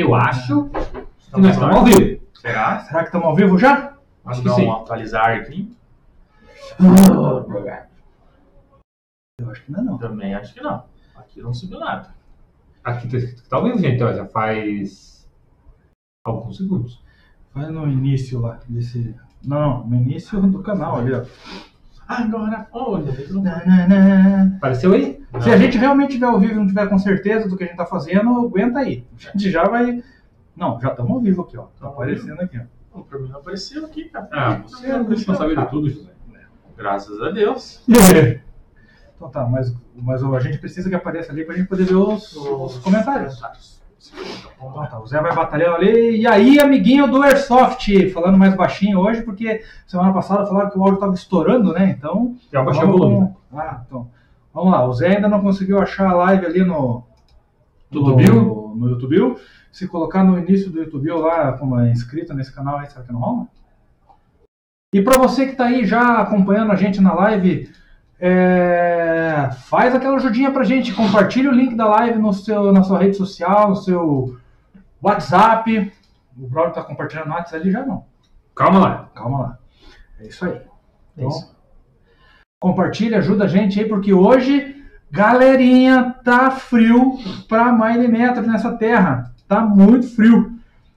Eu acho que nós estamos ao vivo. Será? Será que estamos ao vivo já? Acho que sim. atualizar aqui. Eu acho que ainda não. Também acho que não. Aqui não subiu nada. Aqui tá escrito que tá ao vivo, gente. Ó, já faz alguns segundos. Vai no início lá desse. Não, no início do canal ali, ó. Agora, olha, veio no- Aí? Se a gente realmente tiver ao vivo e não tiver com certeza do que a gente tá fazendo, aguenta aí. A gente já vai. Não, já estamos ao vivo aqui, ó. Tá aparecendo aqui, ó. Mim não apareceu aqui, cara. Ah, você é responsável de tudo, José. Graças a Deus. Então tá, mas, mas a gente precisa que apareça ali pra gente poder ver os, os comentários. Então tá, o Zé vai batalhando ali. E aí, amiguinho do Airsoft, falando mais baixinho hoje, porque semana passada falaram que o áudio tava estourando, né? Então. Já baixei o volume. Ah, então. Vamos lá, o Zé ainda não conseguiu achar a live ali no. No YouTube? No YouTube. Se colocar no início do YouTube lá, como é inscrito nesse canal aí, será que não rola? E para você que está aí já acompanhando a gente na live, é, faz aquela ajudinha pra gente, compartilha o link da live no seu, na sua rede social, no seu WhatsApp. O Braulio tá compartilhando no WhatsApp ali já não. Calma lá. Calma lá. É isso aí. É Então, isso. Compartilha, ajuda a gente aí, porque hoje, galerinha, tá frio pra milimetros nessa terra. Tá muito frio.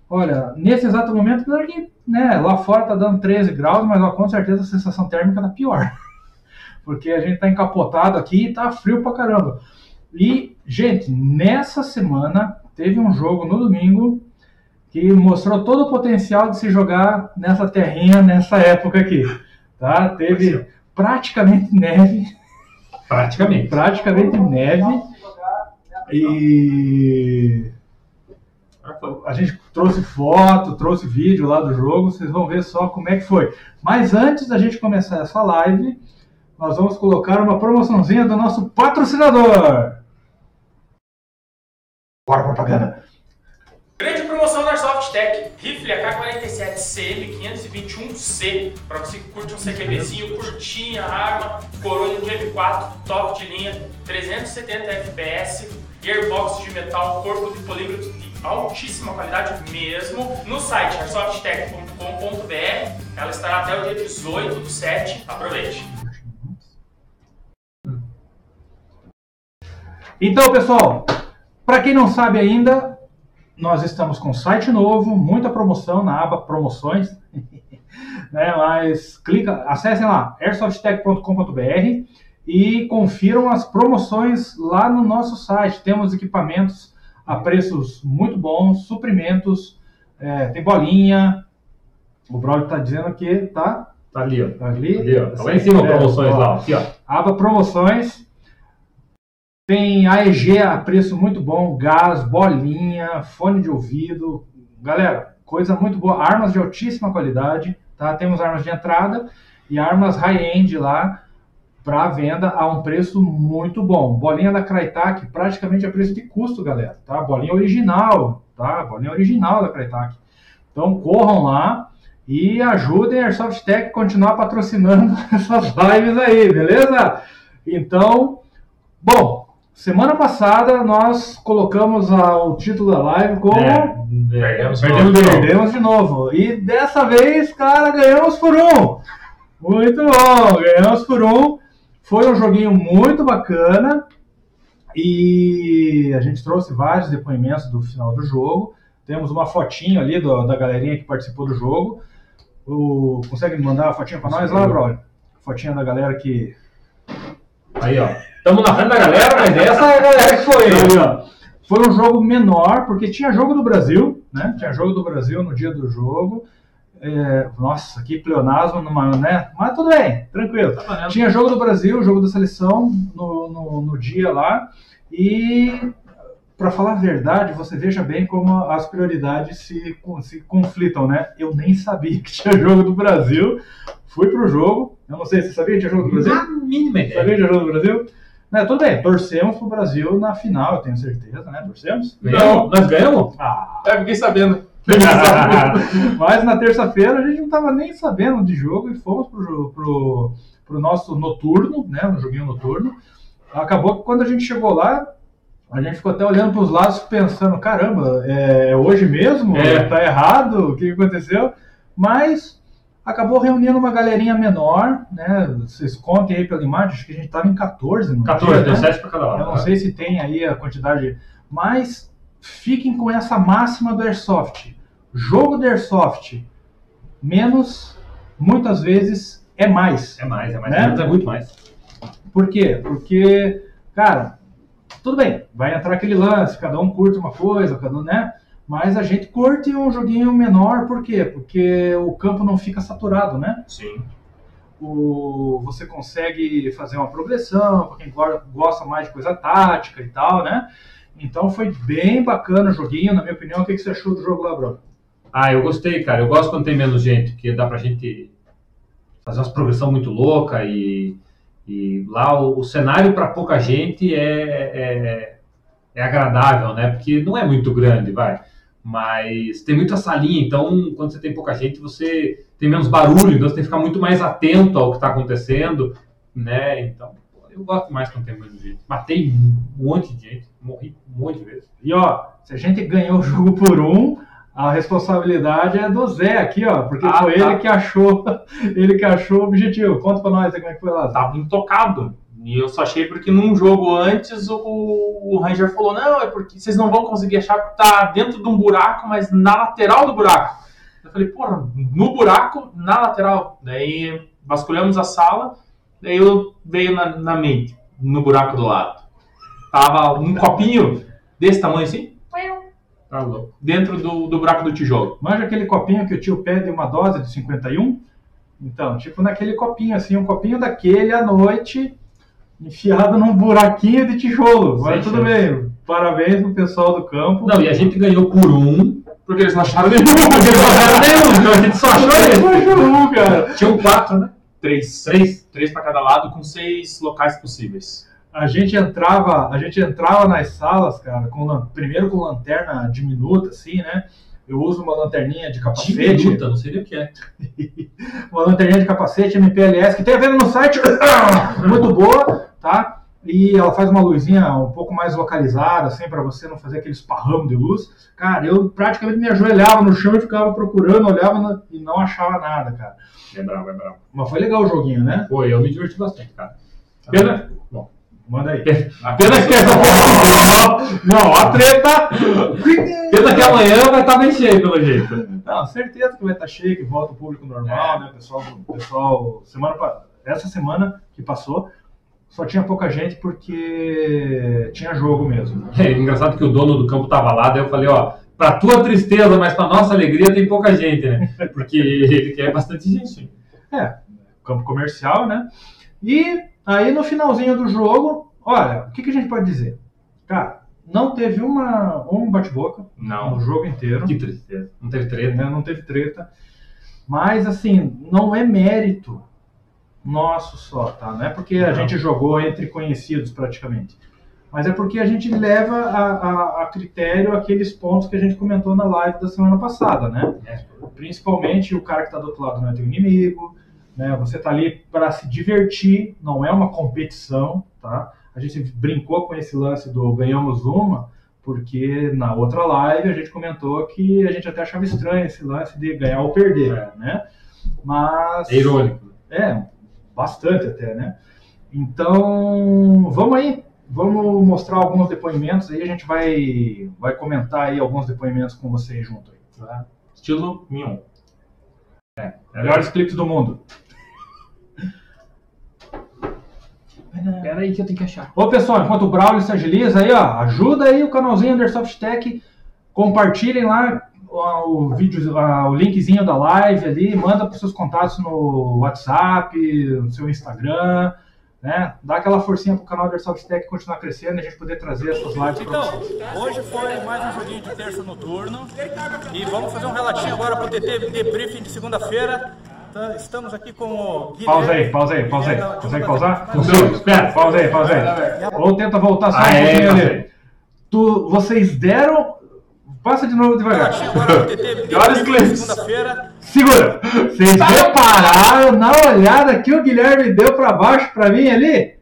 Olha, nesse exato momento, apesar que né, lá fora tá dando 13 graus, mas ó, com certeza a sensação térmica tá pior. Porque a gente tá encapotado aqui e tá frio pra caramba. E, gente, nessa semana teve um jogo no domingo que mostrou todo o potencial de se jogar nessa terrinha nessa época aqui. Tá? Teve praticamente neve, Praticamente. praticamente neve. E a gente trouxe foto, trouxe vídeo lá do jogo, vocês vão ver só como é que foi. Mas antes da gente começar essa live, nós vamos colocar uma promoçãozinha do nosso patrocinador. Bora propaganda. Tech. Rifle AK-47 CM521C. Pra você que curte um CQBzinho, curtinha, arma, coroa de M4, top de linha, 370 FPS, gearbox de metal, corpo de polímetro de altíssima qualidade mesmo. No site airsoftech.com.br. Ela estará até o dia 18 do 7. Aproveite. Então, pessoal, para quem não sabe ainda, nós estamos com site novo, muita promoção na aba promoções, né? Mas clica, acessem lá airsoftech.com.br e confiram as promoções lá no nosso site. Temos equipamentos a preços muito bons, suprimentos, é, tem bolinha. O Braulio está dizendo que tá, Tá ali, ó. tá ali, Ali, ó. Tá lá em cima, É, promoções ó. lá. Aqui, ó. Aba promoções. Tem AEG a preço muito bom, gás, bolinha, fone de ouvido. Galera, coisa muito boa. Armas de altíssima qualidade, tá? Temos armas de entrada e armas high-end lá para venda a um preço muito bom. Bolinha da Crytek praticamente a preço de custo, galera, tá? Bolinha original, tá? Bolinha original da Crytek. Então corram lá e ajudem a Airsoft Tech a continuar patrocinando essas lives aí, beleza? Então, bom, semana passada nós colocamos a- o título da live como É, Perdemos perdemos de. Perdemos de novo. E dessa vez, cara, ganhamos por um. Muito bom, ganhamos por um. Foi um joguinho muito bacana. E a gente trouxe vários depoimentos do final do jogo. Temos uma fotinho ali do- da galerinha que participou do jogo. O, consegue mandar a fotinha pra nós lá, brother? Fotinha da galera que. Aí, ó. Estamos na frente da galera, mas essa é a galera que foi. Ó. Foi um jogo menor, porque tinha jogo do Brasil, né? Tinha jogo do Brasil no dia do jogo. É, nossa, que pleonasmo, numa, né? Mas tudo bem, tranquilo. Tá. Tinha jogo do Brasil, jogo da seleção no, no, no dia lá. E, para falar a verdade, você veja bem como as prioridades se, se conflitam, né? Eu nem sabia que tinha jogo do Brasil. Fui pro jogo. Eu não sei, você sabia que tinha jogo do Brasil? Na mínima ideia. Sabia que tinha jogo do Brasil? Né, tudo bem, torcemos pro Brasil na final, eu tenho certeza, né? Torcemos? Ganhamos? Nós ganhamos? Ah, É, fiquei sabendo. Mas na terça-feira a gente não estava nem sabendo de jogo e fomos pro, pro, pro nosso noturno, né? No joguinho noturno. Acabou que quando a gente chegou lá, A gente ficou até olhando para os lados pensando, caramba, é hoje mesmo? É. Tá errado? O que aconteceu? Mas acabou reunindo uma galerinha menor, né? Vocês contem aí pela imagem, acho que a gente estava em 14 no 14, dia, deu né? 7 pra cada lado. Eu não né? sei se tem aí a quantidade, mas fiquem com essa máxima do Airsoft. Jogo de Airsoft menos, muitas vezes, é mais. É mais, é mais. Né? É muito mais. Por quê? Porque, cara, tudo bem, vai entrar aquele lance, cada um curte uma coisa, cada um, né? Mas a gente curte um joguinho menor, por quê? Porque o campo não fica saturado, né? Sim. O, você consegue fazer uma progressão, para quem go- gosta mais de coisa tática e tal, né? Então foi bem bacana o joguinho, na minha opinião. O que, que você achou do jogo lá, Bruno? Ah, eu gostei, cara. Eu gosto quando tem menos gente, porque dá pra gente fazer umas progressão muito louca e, e lá o, o cenário para pouca gente é, é, é agradável, né? Porque não é muito grande, vai. Mas tem muita salinha, então quando você tem pouca gente, você tem menos barulho, então você tem que ficar muito mais atento ao que está acontecendo, né? Então, eu gosto mais quando tem menos gente. Matei um monte de gente, morri um monte de vezes. E ó, se a gente ganhou o jogo por um, a responsabilidade é do Zé aqui, ó, porque Ah, foi tá. ele que achou, ele que achou o objetivo. Conta pra nós aí como é que foi lá. Tava intocado. E eu só achei porque num jogo antes o, o Ranger falou: não, é porque vocês não vão conseguir achar porque tá dentro de um buraco, mas na lateral do buraco. Eu falei, porra, no buraco, na lateral. Daí vasculhamos a sala, daí eu veio na, na mente, no buraco do lado. Tava um copinho desse tamanho assim, Tá louco. dentro do, do buraco do tijolo. Manja aquele copinho que o tio pede uma dose de 51? Então, tipo naquele copinho, assim, um copinho daquele à noite, enfiado num buraquinho de tijolo. Mas tudo bem, parabéns pro pessoal do campo. Não, e a gente ganhou por um, Porque eles não acharam nenhum. Porque não era nenhum, então a gente só achou Só esse. achou um, cara. Tinham quatro, né? Três. Três. Três para cada lado, com seis locais possíveis. A gente entrava, a gente entrava nas salas, cara, com primeiro com lanterna diminuta, assim, né? Eu uso uma lanterninha de capacete. Diminuta, não sei o que é. uma lanterninha de capacete MPLS que tem a ver no site, muito boa, tá? E ela faz uma luzinha um pouco mais localizada, assim, para você não fazer aquele esparramo de luz. Cara, eu praticamente me ajoelhava no chão e ficava procurando, olhava na- e não achava nada, cara. É bravo, é bravo. Mas foi legal o joguinho, né? Pô, eu me diverti bastante, cara. Pena, bom, Manda aí. pena que essa Não, a treta! Pena que amanhã vai estar bem cheio, pelo jeito. Não, certeza que vai estar cheio, que volta o público normal, né? Pessoal, pessoal, semana essa semana que passou só tinha pouca gente porque tinha jogo mesmo. É engraçado que o dono do campo tava lá, daí eu falei, ó, pra tua tristeza, mas pra nossa alegria tem pouca gente, né? Porque ele quer bastante gente. É, campo comercial, né? E aí no finalzinho do jogo, olha, o que, que a gente pode dizer? Cara, não teve uma, um bate-boca no jogo inteiro. Que tristeza. Não teve treta. né? Não teve treta. Mas, assim, não é mérito nosso só, tá? Não é porque a gente jogou entre conhecidos praticamente. Mas é porque a gente leva a, a- a critério aqueles pontos que a gente comentou na live da semana passada, né? É. Principalmente o cara que está do outro lado não é teu inimigo, né? Você tá ali para se divertir, não é uma competição, tá? A gente brincou com esse lance do ganhamos uma, porque na outra live a gente comentou que a gente até achava estranho esse lance de ganhar ou perder, É. né? Mas É irônico. é, bastante até, né? Então, vamos aí, vamos mostrar alguns depoimentos aí, a gente vai, vai comentar aí alguns depoimentos com vocês junto aí. Tá? Estilo Mion. Melhores clipes do mundo. Pera aí que eu tenho que achar. Ô pessoal, enquanto o Braulio se agiliza aí, ó, ajuda aí o canalzinho Undersoft Tech, compartilhem lá o vídeo, o linkzinho da live ali, manda para seus contatos no WhatsApp, no seu Instagram, né? Dá aquela forcinha pro canal Undersoft Tech continuar crescendo e a gente poder trazer essas lives para Então, vocês. hoje foi mais um joguinho de terça noturno e vamos fazer um relatinho agora pro TT Debriefing de segunda-feira. Tá, Estamos aqui com o Guilherme. Pausa aí, pausa aí, pausa aí. Consegue pausar? Não, espera. Pausa aí, pausa aí. Ou tenta voltar só um pouquinho ali. Tu, vocês deram. Passa de novo devagar. Os Debriefing de clipes. segunda-feira. Segura! Vocês repararam na olhada que o Guilherme deu pra baixo pra mim ali?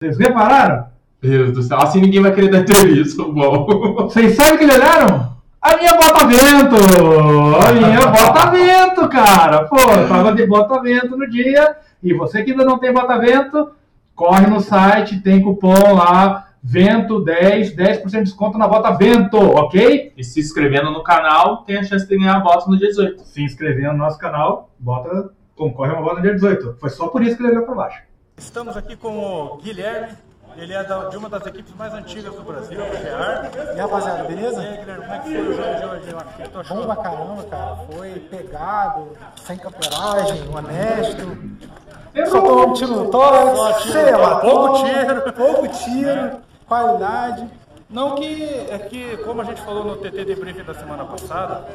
Vocês repararam? Deus do céu, assim ninguém vai querer dar entrevista, bom. Vocês sabem o que eles olharam? A minha bota-vento! A minha bota-vento, cara! Pô, eu tava de bota-vento no dia. E você que ainda não tem bota-vento, corre no site, tem cupom lá, Vento 10, 10% de desconto na bota Vento, ok? E se inscrevendo no canal, tem a chance de ganhar a bota no dia 18. Se inscrevendo no nosso canal, bota, concorre a uma bota no dia 18. Foi só por isso que ele veio pra baixo. Estamos aqui com o Guilherme. Ele é da- de uma das equipes mais antigas do Brasil, o GEAR. E aí, rapaziada, E beleza? aí, Guilherme, como é que foi o jogo de hoje? O que tu achou? Bom pra caramba, cara. Foi pegado, sem camperagem, honesto. Só tomou um tiro no tórax, sei lá, pouco tiro. pouco tiro, qualidade. Não que é que, como a gente falou no TT Debriefing da semana passada,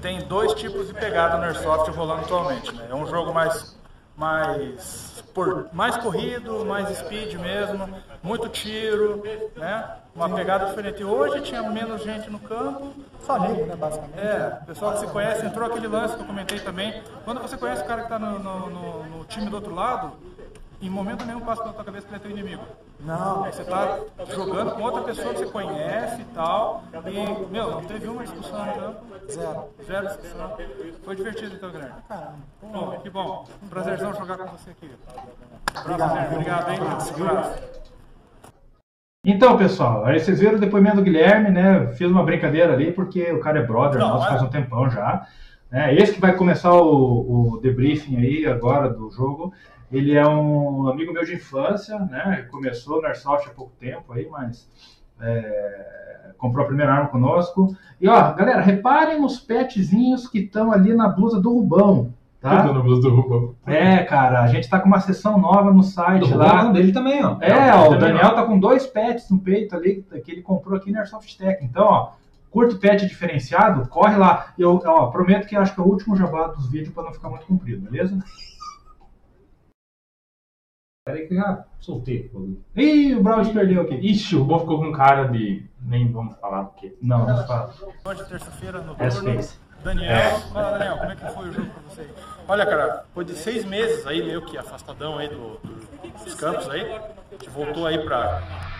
tem dois tipos de pegada no Airsoft rolando atualmente. Né? É um jogo mais, mais, por, mais corrido, mais speed mesmo, muito tiro, né? uma pegada diferente. Hoje tinha menos gente no campo, Só nego, né, basicamente. é, o pessoal que se conhece, entrou aquele lance que eu comentei também. Quando você conhece o cara que está no, no- no- no time do outro lado, em momento nenhum passa pela tua cabeça que ele é teu inimigo. Não, Aí você tá jogando com outra pessoa que você conhece e tal. E, meu, não teve uma discussão no campo. zero. Zero discussão. Foi divertido então, Guilherme. Caramba. Bom, que bom. Um prazerzão jogar com você aqui. Obrigado. Guilherme. Obrigado, hein? Um abraço. Então, pessoal, aí vocês viram o depoimento do Guilherme, né? Fiz uma brincadeira ali, porque o cara é brother Não, nosso é. faz um tempão já. Né? Esse que vai começar o, o debriefing aí agora do jogo, ele é um amigo meu de infância, né? Começou no Airsoft há pouco tempo aí, mas é, comprou a primeira arma conosco. E ó, galera, reparem nos petzinhos que estão ali na blusa do Rubão, tá? Tudo no blues do Rubão. É, cara, a gente tá com uma sessão nova no site lá. Do dele também, ó. É, ó, o Daniel tá com dois pets no peito ali que ele comprou aqui na Airsoft Tech. Então, ó, curte pet diferenciado, corre lá. Eu ó, prometo que acho que é o último jabá dos vídeos para não ficar muito comprido, beleza? Peraí que já soltei. Ih, o Brawl perdeu aqui. Ixi, o Rubão ficou com cara de. Nem vamos falar porque. Não, não fala. Hoje, terça-feira, no É turno. Daniel, fala Daniel, como é que foi o jogo pra você? Olha, cara, foi de seis meses aí, meio que afastadão aí do, do- dos campos aí. A gente voltou aí pra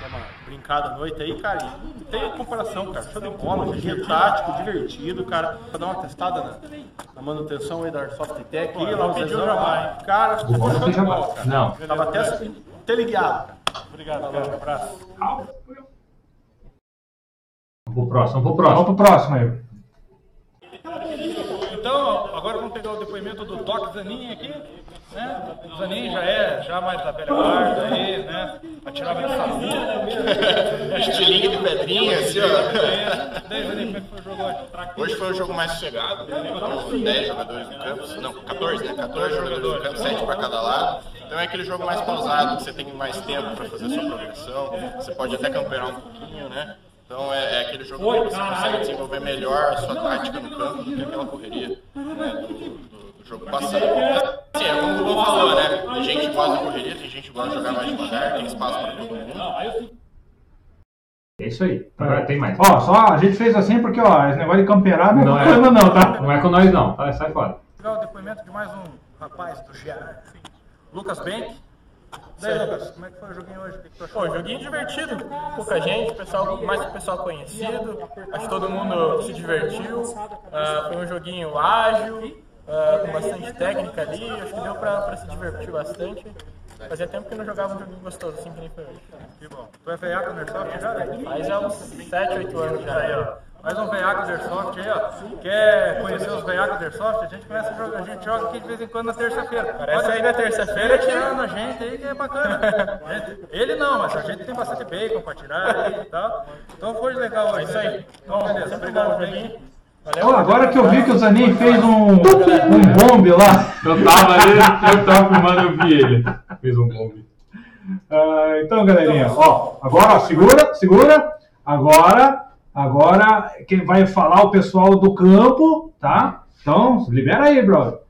dar uma brincada à noite aí, cara. E não tem comparação, cara. Show de bola, joguinho tático, divertido, cara. Pra dar uma testada na, na manutenção aí da Airsoft Tech. Aí, lá o Zezão, cara, ficou show de bola, cara. Não. Tava até teleguiado. Obrigado, cara. Um abraço. Vamos pro próximo, vamos pro Vamos próximo. pro próximo aí. Então, agora vamos pegar o depoimento do Doc Zanin aqui. Né? O Zanin já é já mais da velha guarda aí, né? Atirava de sabia. Estilingue de pedrinha, assim, ó. Daí, Zanin, como é que foi o jogo hoje? Hoje foi um jogo mais sossegado, com 10 jogadores no campo, não, 14, né? 14 jogadores no campo, 7 para cada lado. Então é aquele jogo mais pausado, que você tem mais tempo para fazer sua progressão, você pode até camperar um pouquinho, né? Então é, é aquele jogo que você consegue desenvolver melhor a sua tática no campo do que aquela correria né, do, do- do jogo passado. Assim, é como o Lula falou, né? Tem gente que gosta de correria, tem gente que gosta de jogar mais devagar, tem espaço para todo mundo. É isso aí. Agora tem mais. Ó, só a gente fez assim porque, ó, esse negócio de camperar não Não é é. coisa não, tá? Não é com nós, não. Tá? Sai fora. O depoimento de mais um rapaz do GR, Lucas Bank. Daí, Lucas, como é que foi o joguinho hoje? O que que tu achou? Pô, joguinho divertido, pouca gente, pessoal, mais pessoal conhecido, acho que todo mundo se divertiu, Ah, foi um joguinho ágil, ah, com bastante técnica ali, acho que deu pra, pra se divertir bastante. Fazia tempo que não jogava um joguinho gostoso assim que nem foi hoje. Que bom. Tu é no Airsoft já? Mas já uns 7, 8 anos já. Aí, ó. Mais um veiaco do Airsoft aí, ó. Quer conhecer os veiacos do Airsoft? A gente começa a jogar, a gente joga aqui de vez em quando na terça-feira. Parece aí na terça-feira tirando a gente aí que é bacana. Ele não, mas a gente tem bastante bacon pra tirar aí e tal. Então foi legal hoje. É isso aí. Então, beleza. Obrigado, bom o gente. joguinho. Valeu. Ó, agora que eu vi que o Zanin fez um, um bombe lá. Eu tava ali, eu tava filmando, eu vi ele. Fez um bombe. Ah, então, galerinha, ó, agora, ó, segura, segura. Agora, agora, quem vai falar o pessoal do campo, tá? Então, libera aí, brother.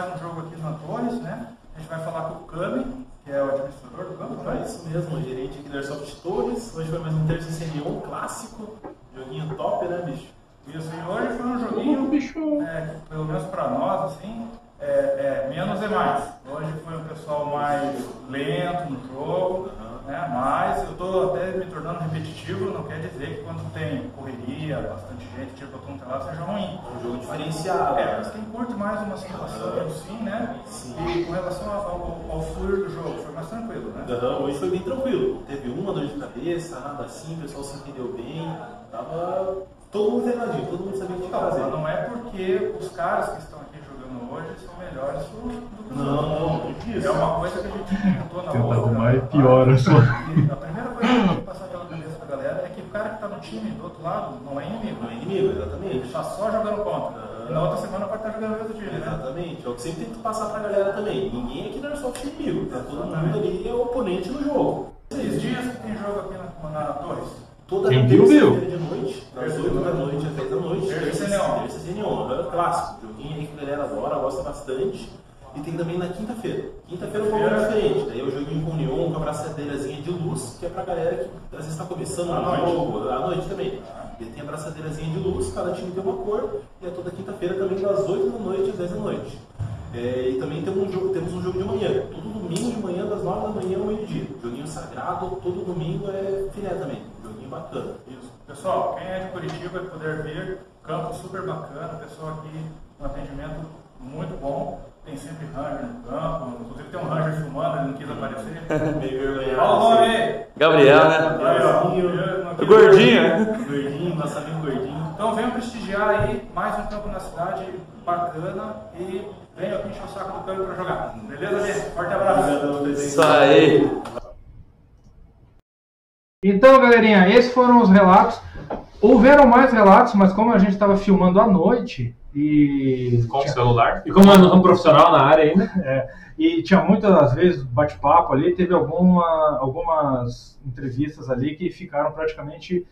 um jogo aqui no Antônio, né? A gente vai falar com o Cami, que é o administrador do campo, É né? isso mesmo, gerente aqui da Airsoft Torres. Hoje foi mais um terça CNO clássico. Joguinho top, né, bicho? Isso, e hoje foi um joguinho, é, pelo menos pra nós, assim, é, é, menos é mais. Hoje foi um pessoal mais lento no jogo, né? Mas eu estou até me tornando repetitivo, não quer dizer que quando tem correria, bastante gente, tiro pra todo lado, seja ruim. Um jogo diferenciado. É, mas quem curte mais uma simulação sim, né? E com relação ao, ao, ao fluir do jogo, foi mais tranquilo, né? Hoje foi bem tranquilo. Teve uma dor de cabeça, nada assim, o pessoal se entendeu bem. Tava todo mundo treinadinho, todo mundo sabia o que fazer. não é porque os caras que estão aqui jogando hoje são melhores do, do que os Não, não, não disso. É uma coisa que a gente comentou na Tenta outra. arrumar e piora só. A primeira coisa que eu tenho que passar pela cabeça pra galera é que o cara que tá no time do outro lado não é inimigo. Não é inimigo, Ele exatamente. está só jogando contra. E na outra semana pode estar jogando outro time, né? Exatamente. É o que sempre tento passar pra galera também. Ninguém aqui Airsoft é inimigo, tá? Todo mundo ali é oponente no jogo. Esses dias que tem jogo aqui na, na Torres. Toda Quem viu, viu. terça-feira de noite, das 8 da noite às 10 da noite. Terça sem neon. Terça sem neon. É clássico. Joguinho aí que a galera adora, gosta bastante. E tem também na quinta-feira. Quinta-feira é um pouco diferente. Daí é o joguinho com neon, com a braçadeirazinha de luz, que é pra galera que às vezes está começando À no noite. jogo, à noite também. E tem a braçadeirazinha de luz, cada time tem uma cor, e é toda quinta-feira também das 8 da noite às 10 da noite. É, e também temos um, jogo, temos um jogo de manhã. Todo domingo de manhã, das 9 da manhã ao meio-dia. Joguinho sagrado, todo domingo é filé também. Joguinho bacana. Isso. Pessoal, quem é de Curitiba e puder vir, campo super bacana, pessoal aqui, um atendimento muito bom. Tem sempre ranger no campo, inclusive tem um ranger filmando, ele não quis aparecer. Meio vergonhado. Fala o nome aí! Gabriel, né? Aí, ó. Gordinho. Gordinho, né? Gordinho, nosso amigo gordinho. Então venham prestigiar aí mais um campo na cidade bacana e venham aqui encher o saco do campo para jogar. Beleza, gente? Forte abraço! Isso aí. Então, galerinha, esses foram os relatos. Houveram mais relatos, mas como a gente estava filmando à noite e Com o celular. E como não somos profissional na área ainda, É, e tinha muitas vezes bate-papo ali, teve alguma, algumas entrevistas ali que ficaram praticamente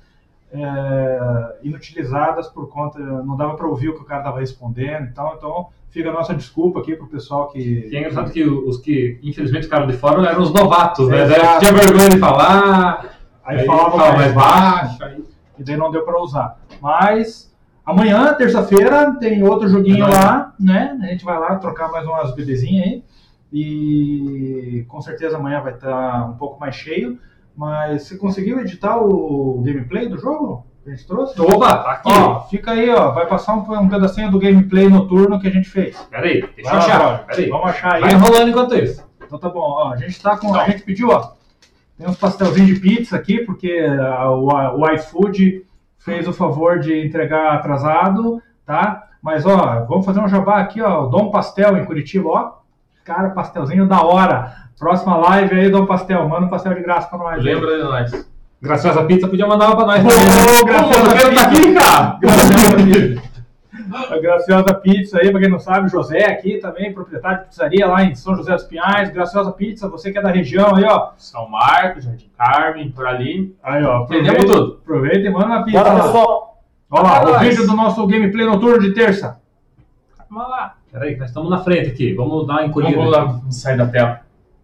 é, inutilizadas por conta, não dava para ouvir o que o cara estava respondendo, então, então fica a nossa desculpa aqui pro pessoal que... que é engraçado que os que infelizmente ficaram de fora eram os novatos, né? Exato. Tinha vergonha de falar, Aí falava falava mais baixo, aí- e daí não deu para usar. Mas amanhã, terça-feira, tem outro joguinho lá, né? A gente vai lá trocar mais umas bebezinhas aí. E com certeza amanhã vai estar um pouco mais cheio. Mas você conseguiu editar o gameplay do jogo? Que a gente trouxe? Opa, tá aqui. Ó, fica aí, ó. Vai passar um, um pedacinho do gameplay noturno que a gente fez. Peraí, deixa eu achar. brother. Peraí. Vamos achar aí. Vai enrolando enquanto isso. Então tá bom, ó, a gente tá com. A gente pediu, ó. Tem uns pastelzinhos de pizza aqui, porque a- o, o iFood fez o favor de entregar atrasado, tá? Mas ó, vamos fazer um jabá aqui, ó. Dom Pastel em Curitiba, ó. Cara, pastelzinho da hora. Próxima live aí, Dom Pastel. Manda um pastel de graça pra nós. aí. Lembra de nós. Graciosa Pizza podia mandar uma pra nós Ô, também. né? Graciosa quero tá aqui, cara. Graciosa Pizza. A Graciosa Pizza aí, pra quem não sabe, José aqui também, proprietário de pizzaria lá em São José dos Pinhais. Graciosa Pizza, você que é da região aí, ó. São Marcos, Jardim Carmen, por ali. Aí, ó. Entendemos aproveita- tudo. Aproveita e manda uma pizza. Bora, pessoal. Olha lá, Bora, o nós. vídeo do nosso gameplay noturno de terça. Vamos lá. Peraí, nós estamos na frente aqui. Vamos dar uma encolhida. Vamos lá, sair da tela.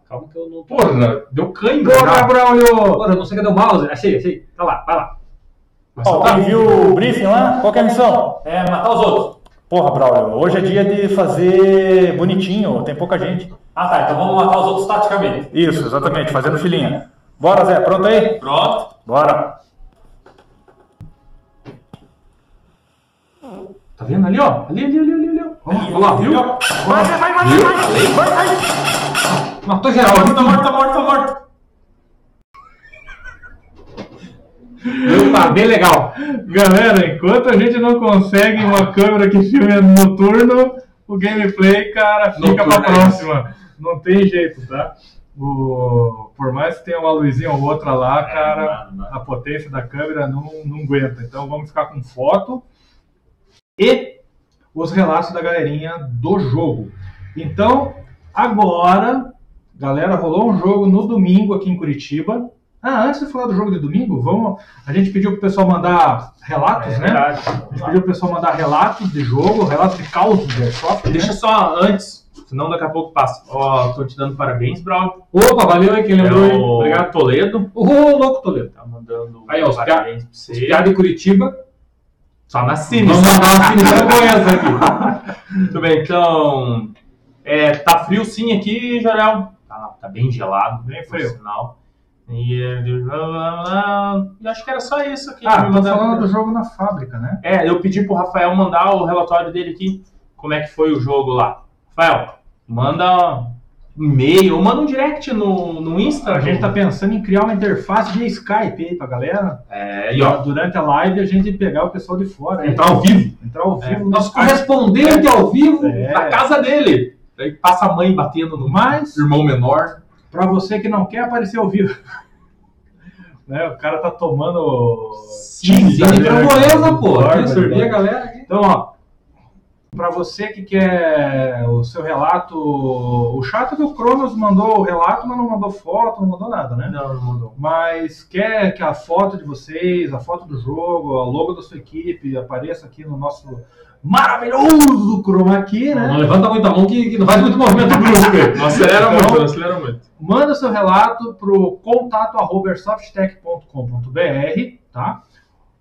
Calma que eu não. Porra, deu cãibra. Porra. Braulio! Porra, não sei cadê o mouse. Achei, achei. Tá lá, vai lá. Ó, alguém viu o briefing lá? Qual é a missão? É, matar os outros. Porra, Braulio, hoje é dia de fazer bonitinho, tem pouca gente. Ah, tá. Então vamos matar os outros taticamente. Isso, exatamente, fazendo filinha. Bora, Zé, pronto aí? Pronto. Bora. Tá vendo ali, ó? Ali, ali, ali, ali, ali. Olha lá, viu? Vai, vai, vai, vai, vai, vai, vai. Matou geral. Morto, morto, morto, Tá bem legal. Galera, enquanto a gente não consegue uma câmera que filme noturno, o gameplay, cara, fica Noturno pra é próxima. Não tem jeito, tá? O... Por mais que tenha uma luzinha ou outra lá, cara, não, não. a potência da câmera não, não aguenta. Então vamos ficar com foto e os relatos da galerinha do jogo. Então, agora, galera, rolou um jogo no domingo aqui em Curitiba. Ah, antes de falar do jogo de domingo, vamos. A gente pediu pro pessoal mandar relatos, né? A gente pediu pro pessoal mandar relatos de jogo, relatos de causos de Airsoft. né? Deixa só antes, senão daqui a pouco passa. Ó, tô te dando parabéns, Braulio. Opa, valeu aí quem É lembrou. hein? o Obrigado. Toledo. Ô, louco, Toledo. Tá mandando Aí, ó, os parabéns pra você. piadas de Curitiba. Só na Cine. Vamos mandar uma com essa aqui. Muito bem, então. É, tá frio sim aqui, Jorel. Tá, tá bem gelado, Bem por frio. sinal. E, ele- blá, blá, blá. e acho que era só isso que Ah, me falando do jogo na fábrica, né? É, eu pedi pro Rafael mandar o relatório dele aqui, como é que foi o jogo lá. Rafael, manda um e-mail, ou manda um direct no, no Insta. A gente tá pensando em criar uma interface de Skype aí pra galera. É, e ó, Durante a live a gente pegar o pessoal de fora. aí. Entrar ao vivo. Entrar ao vivo. no Nosso Skype. correspondente ao vivo. É. na casa dele. Aí passa a mãe batendo no Mas, irmão menor. Pra você que não quer aparecer ao vivo. né, o cara tá tomando. Sim, tinta, de né, barba, Aqui, servir né? a galera aqui. Então, ó, para você que quer o seu relato, o chato é que o Cronos mandou o relato, mas não mandou foto, não mandou nada, né? Não, não mandou. Mas quer que a foto de vocês, a foto do jogo, a logo da sua equipe apareça aqui no nosso maravilhoso Chroma aqui, Não né? levanta muito a mão que, que não faz muito movimento no grupo. aí. Não acelera Então- muito, não acelera muito. Manda seu relato pro contato arroba airsoftech.com.br, tá?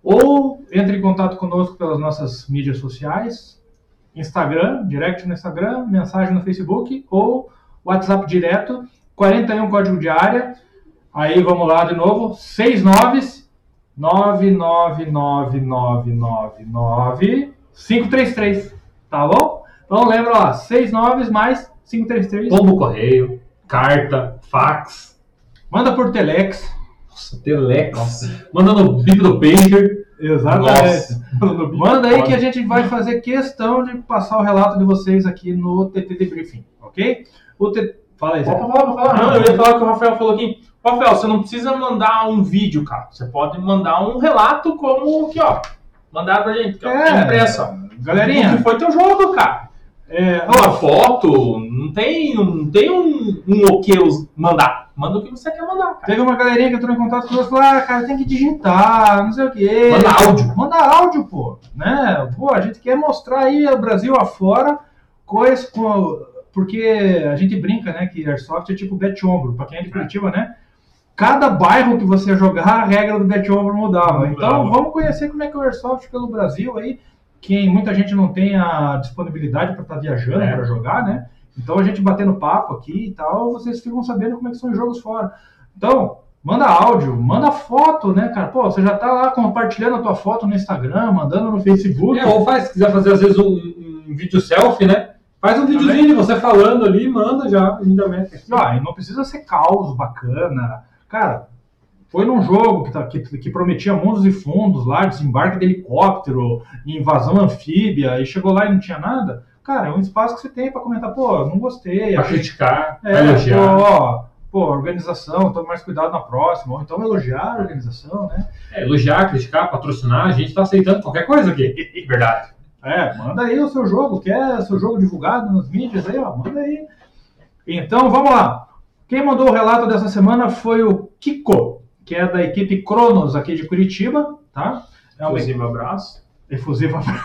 Ou entre em contato conosco pelas nossas mídias sociais, Instagram, direct no Instagram, mensagem no Facebook ou WhatsApp direto, 41 código de área. Aí vamos lá de novo, 69 99999 533, tá bom? Então lembra lá, 69 mais 533. Pombo correio, carta, fax. Manda por Telex. Nossa, Telex. Manda no bip do Pager. Exatamente. Manda aí que a gente vai fazer questão de passar o relato de vocês aqui no TT Debriefing, ok? O T... Fala aí, Zé. Pode falar, pode falar. Não, eu ia falar que o Rafael falou aqui. Rafael, você não precisa mandar um vídeo, cara. Você pode mandar um relato como aqui, ó. Mandaram pra gente, que É. impresso, ó. Galerinha, que foi teu jogo, cara. é, Uma foto, não tem, não tem um, um o que mandar. Manda o que você quer mandar, cara. teve uma galerinha que entrou em contato conosco e falou: ah, cara, tem que digitar, não sei o quê. Manda áudio. Manda áudio, pô. Né? Pô, a gente quer mostrar aí o Brasil afora coisas com. Porque a gente brinca, né, que Airsoft é tipo bet ombro, pra quem é de Curitiba, né? Cada bairro que você jogar, a regra do bet ombro mudava. Então, vamos conhecer como é que é o Airsoft pelo Brasil aí. Que muita gente não tem a disponibilidade para estar viajando É. para jogar, né? Então a gente batendo papo aqui e tal, vocês ficam sabendo como é que são os jogos fora. Então, manda áudio, manda foto, né, cara? Pô, você já tá lá compartilhando a tua foto no Instagram, mandando no Facebook. É, ou faz, se quiser fazer às vezes um, um vídeo selfie, né? Faz um videozinho de você falando ali, manda já, a gente já mete. aqui. Ah, e não precisa ser caos bacana. Cara, foi num jogo que, tá- que, que prometia mundos e fundos lá, desembarque de helicóptero, invasão anfíbia, e chegou lá e não tinha nada. Cara, é um espaço que você tem pra comentar, pô, não gostei. Pra achei- criticar, pra É, elogiar. pô, ó, pô, organização, tome mais cuidado na próxima. Ou então elogiar a organização, né? É, elogiar, criticar, patrocinar, a gente tá aceitando qualquer coisa aqui. Verdade. É, manda aí o seu jogo, quer seu jogo divulgado nas mídias aí, ó, manda aí. Então, vamos lá. Quem mandou o relato dessa semana foi o Kiko, que é da equipe Cronos aqui de Curitiba, tá? É uma Inclusive, abraço. efusiva abraço.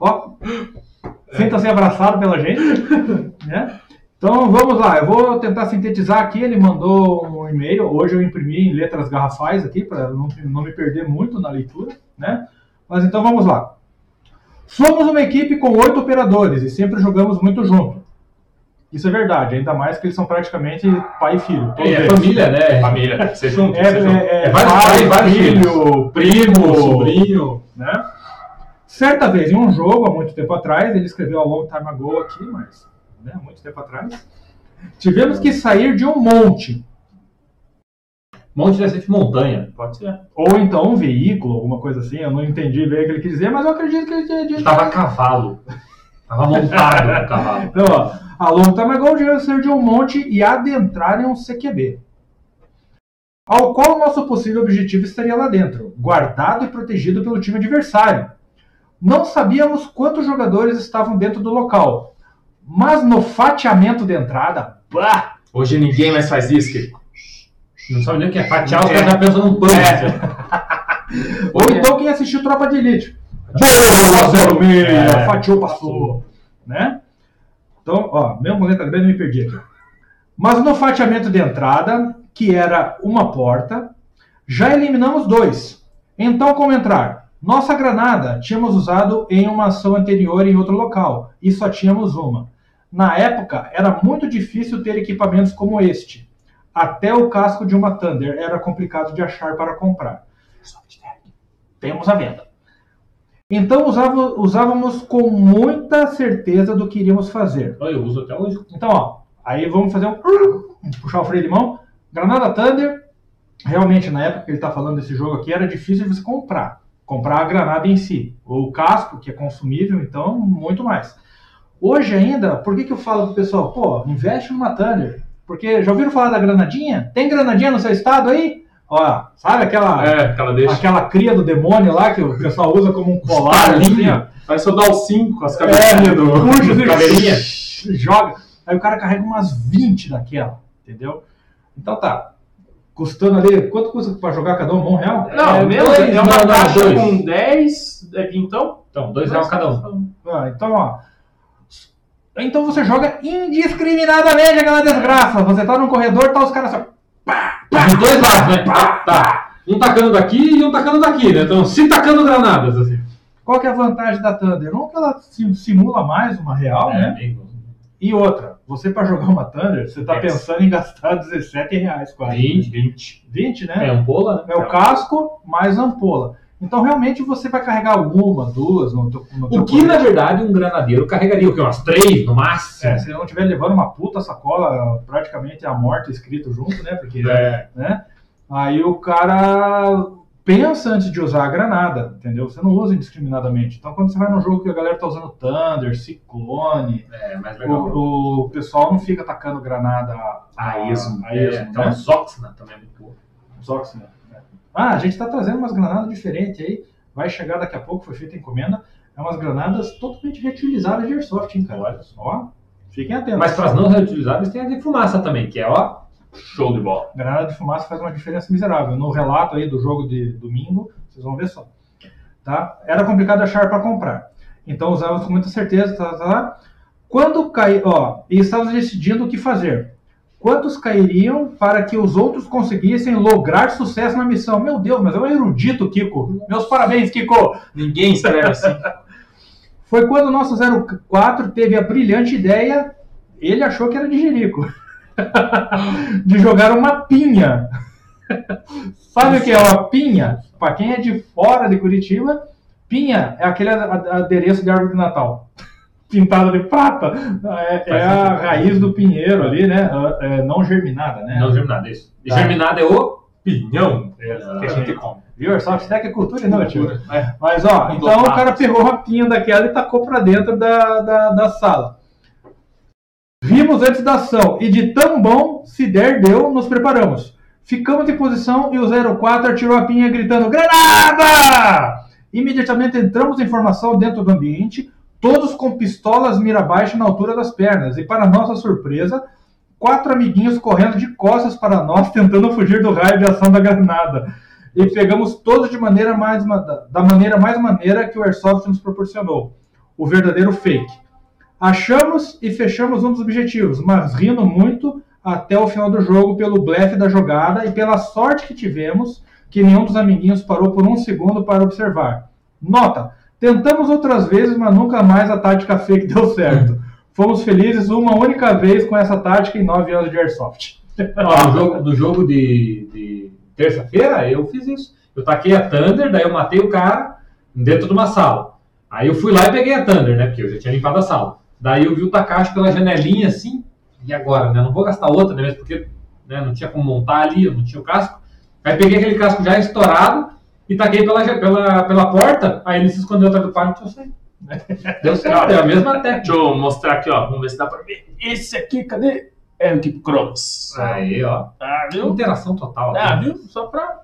Ó, sinta-se abraçado pela gente, né? Então vamos lá, eu vou tentar sintetizar aqui. Ele mandou um e-mail. Hoje eu imprimi em letras garrafais aqui para não, não me perder muito na leitura, né? Mas então vamos lá. Somos uma equipe com oito operadores e sempre jogamos muito junto. Isso é verdade, ainda mais que eles são praticamente pai e filho. É, é família, né? Família, você junto, É, você junto. é, é, É vários pai, pais, vários filho, primo, Primo, sobrinho. né? Certa vez, em um jogo, há muito tempo atrás, ele escreveu a long time ago aqui, mas né, há muito tempo atrás, tivemos que sair de um monte, Monte deve ser de montanha. Pode ser. ou então um veículo, alguma coisa assim, eu não entendi bem o que ele quis dizer, mas eu acredito que ele tinha dito. tava a cavalo. Tava montado no cavalo. Então, ó, a long time ago tivemos que sair de um monte e adentrar em um CQB. Ao qual nosso possível objetivo estaria lá dentro, guardado e protegido pelo time adversário. Não sabíamos quantos jogadores estavam dentro do local, mas no fatiamento de entrada, bah, Hoje ninguém mais faz isso, Kiko. Não sabe nem o que é fatiar, os caras já pensam num pano. ou então quem assistiu Tropa de Elite. Boa, 06, É. fatiou, passou. Né? Então, ó, mesmo letra grande, eu me perdi aqui. Mas no fatiamento de entrada, que era uma porta, já eliminamos dois. Então, como entrar? Nossa granada tínhamos usado em uma ação anterior em outro local, e só tínhamos uma. Na época, era muito difícil ter equipamentos como este. até o casco de uma Thunder era complicado de achar para comprar. Temos a venda. Então usava- usávamos com muita certeza do que iríamos fazer. Eu uso até hoje. Então, ó, aí vamos fazer um. puxar o freio de mão. Granada Thunder. Realmente, na época que ele está falando desse jogo aqui, era difícil de você comprar. Comprar a granada em si. O casco, que é consumível, então, muito mais. Hoje ainda, por que, que eu falo pro pessoal, pô, investe numa Thunder? Porque já ouviram falar da granadinha? Tem granadinha no seu estado aí? Ó, sabe aquela, É, aquela deixa. aquela cria do demônio lá que o pessoal usa como um colar? assim, ó? Vai só dar o 5 com as cabecinhas É, do. puxa, assim, Caveirinha. joga. Aí o cara carrega umas 20 daquela, entendeu? Então tá. Custando ali, quanto custa pra jogar cada um? Um real? Não, É, menos, dois, é não, uma não, caixa dois. com 10, é vintão? Então, dois reais cada um. Ah, então, ó. Então você joga indiscriminadamente aquela desgraça. Você tá num corredor, tá os caras só. Dos dois lados, né? Tá. Um tacando daqui e um tacando daqui, né? Então, se tacando granadas, assim. Qual que é a vantagem da Thunder? Um que ela sim- simula mais uma real, É, né? bem, E outra, você pra jogar uma Thunder, você tá É. pensando em gastar 17 reais quase. 20. 20. 20, né? É ampola, né? É o casco mais ampola. Então realmente você vai carregar uma, duas no teu, no teu O que, na verdade, um granadeiro carregaria o quê? Umas três no máximo? É, se ele não estiver levando uma puta sacola, praticamente a morte escrito junto, né? Porque, É. né? Aí o cara pensa antes de usar a granada, entendeu? Você não usa indiscriminadamente. Então quando você vai num jogo que a galera tá usando Thunder, Ciclone, É, o, o pessoal não fica atacando granada A esmo. a esmo, é, né? Então, Zoxna também é muito boa. Zox, né? Ah, a gente está trazendo umas granadas diferentes aí. Vai chegar daqui a pouco, foi feita encomenda. É umas granadas totalmente reutilizáveis de Airsoft, hein, cara? Olha só. Fiquem atentos. Mas para as não reutilizáveis tem a de fumaça também, que é, ó, show de bola. Granada de fumaça faz uma diferença miserável. No relato aí do jogo de domingo, vocês vão ver só. Tá? Era complicado achar para comprar. Então usávamos com muita certeza. Tá, tá, tá. Quando cai, ó, e estávamos decidindo o que fazer. Quantos cairiam para que os outros conseguissem lograr sucesso na missão? Meu Deus, mas é um erudito, Kiko. Meus parabéns, Kiko. Ninguém escreve assim. Foi quando o nosso 04 teve a brilhante ideia, ele achou que era de Jerico, de jogar uma pinha. Sabe o que é uma pinha? Para quem é de fora de Curitiba, pinha é aquele a- a- adereço de árvore de Natal. Pintado de prata. É, é a raiz do pinheiro ali, né? É, não germinada, né? Não germinada, isso. E Tá. germinada é o Pinhão. que a gente come. Viu? Airsoft Tech é cultura inútil. Cultura. É. Mas, ó, então o cara pegou uma pinha daquela e tacou pra dentro da, da, da sala. Vimos antes da ação e de tão bom, se der, deu, nos preparamos. Ficamos em posição e o 04 atirou a pinha gritando Granada! Imediatamente entramos em formação dentro do ambiente, todos com pistolas mira baixa na altura das pernas. E para nossa surpresa, quatro amiguinhos correndo de costas para nós, tentando fugir do raio de ação da granada. E pegamos todos de maneira mais ma- da maneira mais maneira que o Airsoft nos proporcionou. O verdadeiro fake. Achamos e fechamos um dos objetivos, mas rindo muito até o final do jogo pelo blefe da jogada e pela sorte que tivemos que nenhum dos amiguinhos parou por um segundo para observar. Nota: tentamos outras vezes, mas nunca mais a tática fake deu certo. Fomos felizes uma única vez com essa tática em nove anos de Airsoft. Ó, no jogo, no jogo de, de terça-feira, eu fiz isso. Eu taquei a Thunder, daí eu matei o cara dentro de uma sala. Aí eu fui lá e peguei a Thunder, né? Porque eu já tinha limpado a sala. Daí eu vi o Takashi pela janelinha assim, e agora, né? Não vou gastar outra, né? Mesmo porque né, não tinha como montar ali, eu não tinha o casco. Aí peguei aquele casco já estourado e taquei pela, pela, pela porta, aí ele se escondeu atrás do pátio e eu saí. Deu certo, é a mesma técnica. Deixa eu mostrar aqui, ó. Vamos ver se dá pra ver. Esse aqui, cadê? É o tipo Cronos. Aí, ó. Ah, viu? Interação total. Ah, viu? Só pra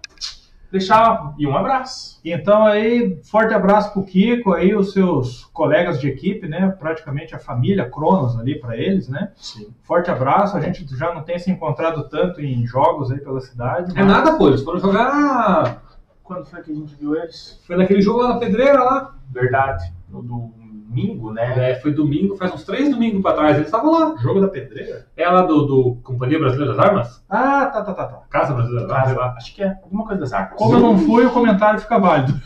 deixar. E um abraço. Então aí, forte abraço pro Kiko aí, os seus colegas de equipe, né? Praticamente a família Cronos ali para eles, né? Sim. Forte abraço. A gente já não tem se encontrado tanto em jogos aí pela cidade. É nada, pô. Eles foram jogar. Quando foi que a gente viu eles? Foi naquele jogo lá na pedreira lá. Verdade. No domingo, né? É, foi domingo, faz uns três domingos pra trás. Eles estavam lá. Jogo da pedreira? É lá do, do Companhia Brasileira das Armas? Ah, tá, tá, tá, tá. Casa Brasileira das Armas, lá. Acho que é alguma coisa das artes. Como eu não fui, o comentário fica válido.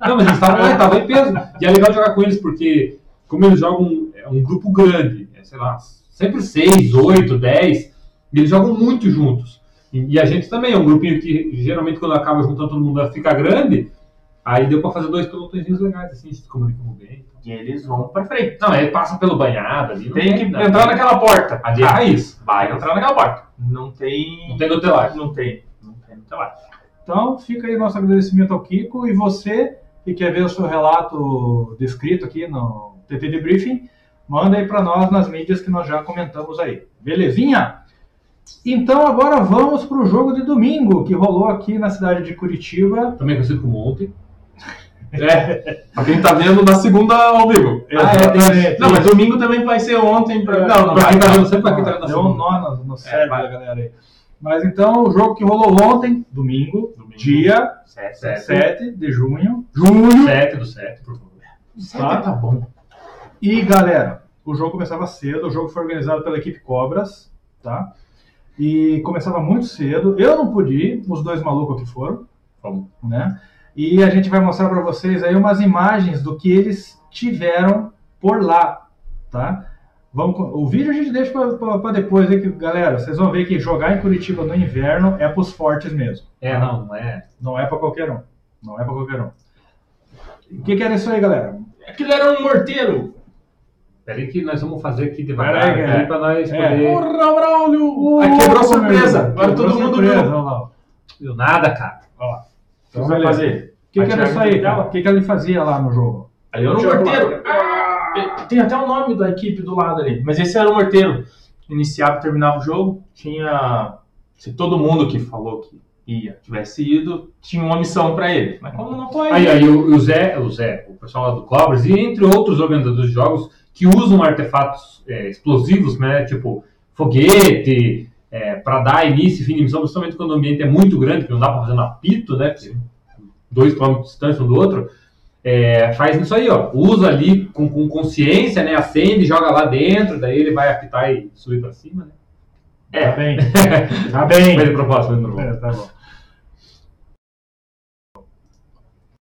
Não, mas eles estavam lá, estavam em peso. E é legal jogar com eles porque, como eles jogam é um grupo grande, é, sei lá, sempre seis, oito, dez. E eles jogam muito juntos. E, e a gente também é um grupinho que geralmente quando acaba juntando todo mundo fica grande. Aí deu pra fazer dois pelotõezinhos legais, assim, a gente se comunicamos bem. E eles vão pra frente. Não, aí passa pelo banhado ali. Tem que não, entrar naquela porta. A de raiz. Vai entrar naquela porta. Não tem. Não tem nutelagem. Não tem. Não tem nutelagem. Então fica aí nosso agradecimento ao Kiko e você que quer ver o seu relato descrito aqui no TT Debriefing, manda aí para nós nas mídias que nós já comentamos aí. Belezinha? Então agora vamos para o jogo de domingo que rolou aqui na cidade de Curitiba. Também conhecido como ontem. É. Pra quem tá vendo na segunda ao vivo. Ah, é, tem- Não, mas domingo também vai ser ontem. Pra... Não, Não, pra quem tá vendo sempre, pra quem tá vendo Deu um nó no, no cérebro vai. da galera aí. Mas então, o jogo que rolou ontem, domingo, dia Sete. 7 de junho. Junho. 7 do 7, por favor. Tá? tá bom. E galera, o jogo começava cedo, o jogo foi organizado pela equipe Cobras, tá? E começava muito cedo. Eu não pude ir, os dois malucos que foram, Vamos. né? E a gente vai mostrar para vocês aí umas imagens do que eles tiveram por lá, tá? Vamos, o vídeo a gente deixa para depois aí, que, galera, vocês vão ver que jogar em Curitiba no inverno é pros fortes mesmo. É, não, não é. Não é para qualquer um. Não é para qualquer um. O que, que era isso aí, galera? Aquilo era um morteiro. Peraí que nós vamos fazer aqui devagar, aí, cara. peraí pra nós É. poder... Porra, Braulio! Aí quebrou surpresa. Agora todo mundo surpresa, viu. lá. Viu nada, cara. Olha lá. O que você vai fazer? O que, que dela? O que, que ele fazia lá no jogo? Ali era um morteiro. Ah, tem até o nome da equipe do lado ali. Mas esse era o morteiro. Iniciava e terminava o jogo. Tinha. Se todo mundo que falou que ia tivesse ido, tinha uma missão pra ele. Mas como não foi. Aí, aí o, o Zé, o Zé, o pessoal lá do Cobras, e entre outros organizadores de jogos que usam artefatos é, explosivos, né? Tipo foguete, é, para dar início e fim de missão, principalmente quando o ambiente é muito grande, que não dá para fazer no apito, né? Dois quilômetros de distância um do outro. É, faz isso aí, ó. Usa ali com, com consciência, né? Acende, joga lá dentro, daí ele vai apitar e subir para cima, né? Tá bem. Tá bem. Foi de propósito, foi de propósito. É, tá bom.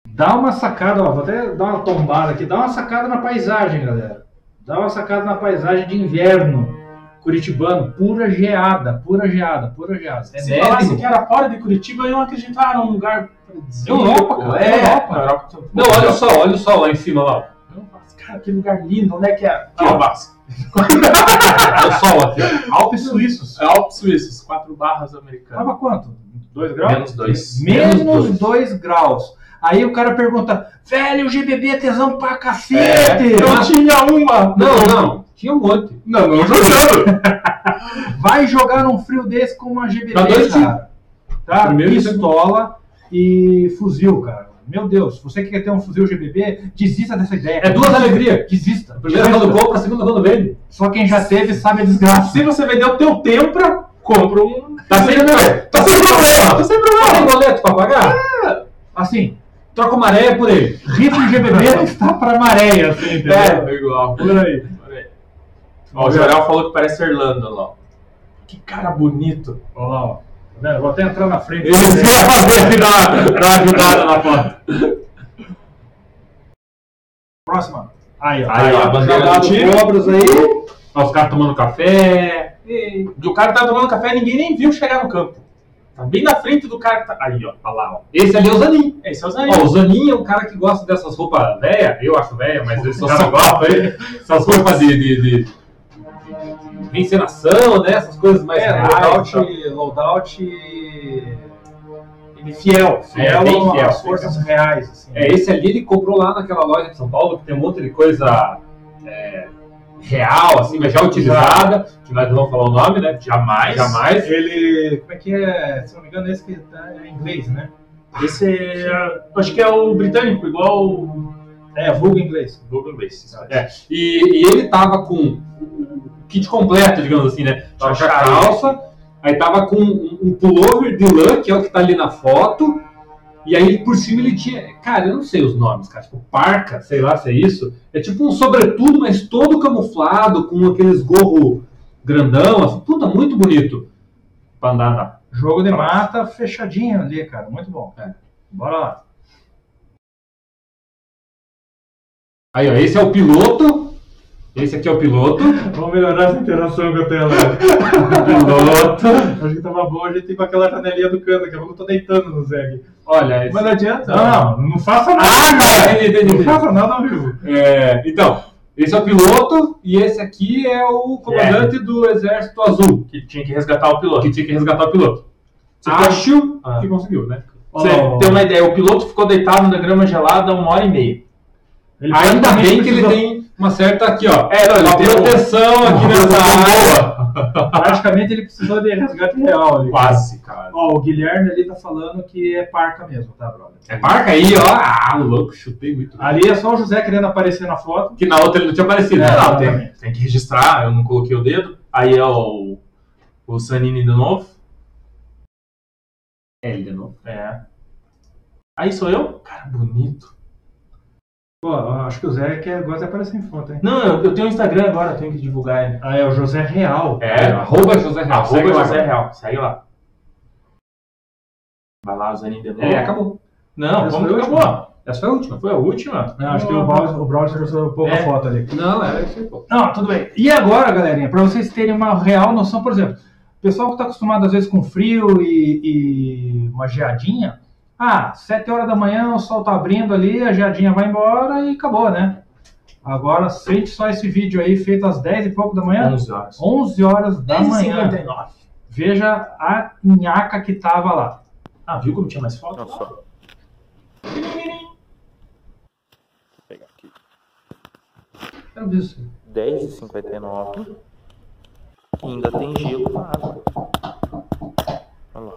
Dá uma sacada, ó, vou até dar uma tombada aqui. Dá uma sacada na paisagem, galera. Dá uma sacada na paisagem de inverno. Curitibano, pura geada, pura geada, pura geada. É Se falasse que era fora de Curitiba, iam acreditar num lugar. Europa, cara, É, Europa. Europa. Não, olha só, olha o sol lá em cima lá. Cara, que lugar lindo, onde é que é? Alpes. Olha o sol aqui. Alpes suíços. Alpes suíços, quatro barras americanas. Tava quanto? 2 graus? Menos dois. Menos 2 graus. Aí o cara pergunta, velho, o GBB é tesão pra cacete! Eu tinha uma. Não, não. Tinha um monte. Não, não jogando. Vai jogar num frio desse com uma GBB, Pra dois cara. Tá? Primeiro Pistola e fuzil, cara. Meu Deus, você que quer ter um fuzil GBB, desista dessa ideia. É duas alegrias. Desista. Primeiro quando compra, segundo quando vende. Só quem já teve sabe a desgraça. Se você vender o teu Tempra, compra um. Tá sem problema. Tá sem problema. Tá sem Tá problema. sem boleto pra pagar? Assim, Troca uma maré por ele. rifle GBB não está pra maré, assim, entendeu? É, igual. Por aí. Ó, o Jorel falou que parece Irlanda lá. Que cara bonito. Olha lá, ó. Tá? Vou até entrar na frente. Ele ia fazer aqui dar ajudada na foto. Próxima. Aí, ó. Aí, ó, a bandeira do time. Cobras aí. Ó, os caras tomando café. E o cara tá tomando café e ninguém nem viu chegar no campo. Tá bem na frente do cara que tá. Aí, ó. Olha lá, ó. Esse ali é o Zanin. Esse é o Ó, Zanin. o Zanin é um cara que gosta dessas roupas velhas. Eu acho velha, mas esse cara gosta aí. Essas roupas de, de, de encenação, né? Essas coisas mais É, reais. loadout, e loadout ele fiel, fiel, É, bem fiel. às forças reais. Assim. É, esse ali ele comprou lá naquela loja de São Paulo, que tem um monte de coisa é, real, assim, mas já utilizada, que nós não vamos falar o nome, né? Jamais. Jamais. Ele, como é que é? Se não me engano, esse que tá em inglês, né? Esse é. Acho que é o britânico, igual. É, vulgo em inglês. Google Inglês. É, e, e ele tava com kit completo, digamos assim, né? Tava com a calça, aí tava com um, um pullover de lã, que é o que tá ali na foto, e aí por cima ele tinha. Cara, eu não sei os nomes, cara. Tipo, parca, sei lá se é isso. É tipo um sobretudo, mas todo camuflado, com aqueles gorro grandão, assim, puta, muito bonito. Pra andar na. Jogo de mata fechadinho ali, cara. Muito bom. É. Bora lá. Aí, ó, esse é o piloto. Esse aqui é o piloto. Vamos melhorar essa interação que eu tenho lá. Piloto. Acho que tava bom a gente ir com aquela janelinha do canto, daqui a pouco eu tô deitando no Zé aqui. Olha, esse... Mas não adianta. Não, não faça nada. Ah, não, entendi, entendi, Não faça nada ao vivo. É, então, esse é o piloto e esse aqui é o comandante do Exército Azul. Que tinha que resgatar o piloto. Que tinha que resgatar o piloto. Você Acho Ah. que conseguiu, né? Você tem uma ideia, o piloto ficou deitado na grama gelada uma hora e meia. Ele Ainda bem que ele tem uma certa aqui, ó. É, não, ele uma um- proteção aqui nessa área. Praticamente ele precisou de resgate real ali. Quase, cara. Ó, o Guilherme ali tá falando que é parca mesmo, tá, brother? É marca aí, ó. Ah, louco, chutei muito. Ali é só o José querendo aparecer na foto. Que na outra ele não tinha aparecido. É, né? não, tem, tem que registrar, eu não coloquei o dedo. Aí é o, o Sanini de novo. É ele de novo. É. Aí sou eu? Cara, bonito. Pô, acho que o Zé quer, gosta de aparecer em foto, hein? Não, eu, eu tenho um Instagram agora, eu tenho que divulgar ele. Ah, é o José Real. É, arroba José Real. Arroba Segue lá. José Real, segue lá. Vai lá, o Zanin de novo. É, acabou. Não, Essa como foi que acabou? Essa foi a última. Foi a última? Não, acho que o Brawl, o Brawl tirou pouca É. foto ali. Não, era isso aí, pô. Não, tudo bem. E agora, galerinha, para vocês terem uma real noção, por exemplo, o pessoal que está acostumado às vezes com frio e, e uma geadinha, ah, 7 horas da manhã o sol tá abrindo ali, a geadinha vai embora e acabou, né? Agora, sente só esse vídeo aí, feito às 10 e pouco da manhã. 11 horas. 11 horas da manhã. 10h59. Veja a nhaca que tava lá. Ah, viu como tinha mais foto? Não, só. Vou pegar aqui. Quero ver isso. 10h59. E ainda tem gelo na água. Olha lá.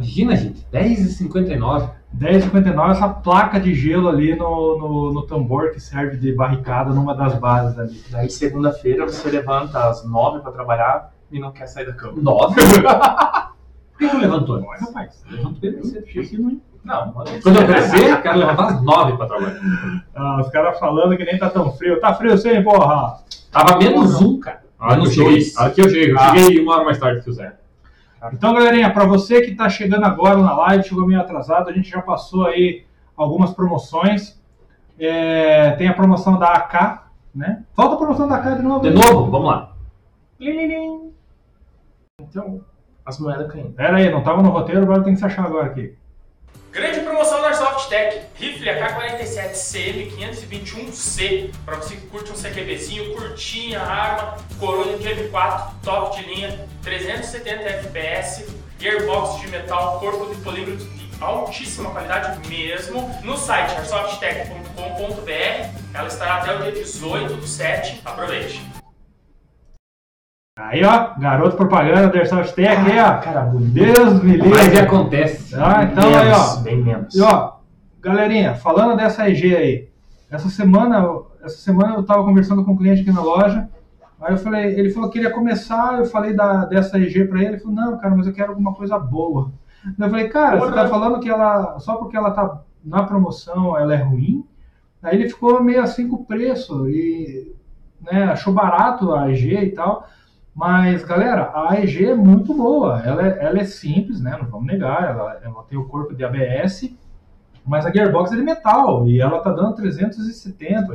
Imagina, gente. 10h59. 10,59, essa placa de gelo ali no, no, no tambor que serve de barricada numa das bases ali. Daí segunda-feira você levanta às 9 pra trabalhar e não quer sair da cama. 9? Por que não levantou? Mas, rapaz, Levanto bem cedo. Não, Quando eu crescer, eu quero levantar às 9 pra trabalhar. Ah, os caras falando que nem tá tão frio. Tá frio sim, porra! Tava menos um, cara. A hora que eu Menos cheguei. dois. A hora que eu cheguei. Eu Ah. cheguei uma hora mais tarde que o Zé. Então, galerinha, para você que está chegando agora na live, chegou meio atrasado, a gente já passou aí algumas promoções. É, tem a promoção da AK, né? Falta a promoção da AK de novo. De novo, vamos lá. Então, as moedas caindo. Pera aí, não tava no roteiro, agora tem que se achar agora aqui. Grande promoção da Airsoft Tech. Rifle AK-47 CM521C. Para você que curte um CQBzinho, curtinha, arma, Corona de M4, top de linha, 370 FPS, gearbox de metal, corpo de polímetro de altíssima qualidade mesmo. No site airsoftech.com.br. Ela estará até o dia 18 do 7. Aproveite. Aí, ó, garoto propaganda da Airsoft Tech, aí, ó. Cara, bonito. Deus me livre. Mas acontece. Ah, então aí, menos, ó. Bem menos. E ó, galerinha, falando dessa EG aí, essa semana, essa semana eu tava conversando com um cliente aqui na loja. Aí eu falei, ele falou que queria começar, eu falei da, dessa EG pra ele, ele falou, não, cara, mas eu quero alguma coisa boa. Eu falei, cara, você tá falando que ela, só porque ela tá na promoção, ela é ruim? Aí ele ficou meio assim com o preço e né, achou barato a EG e tal. Mas, galera, a EG é muito boa. Ela é, ela é simples, né? Não vamos negar. Ela, ela tem o corpo de ABS, mas a gearbox é de metal e ela tá dando 370,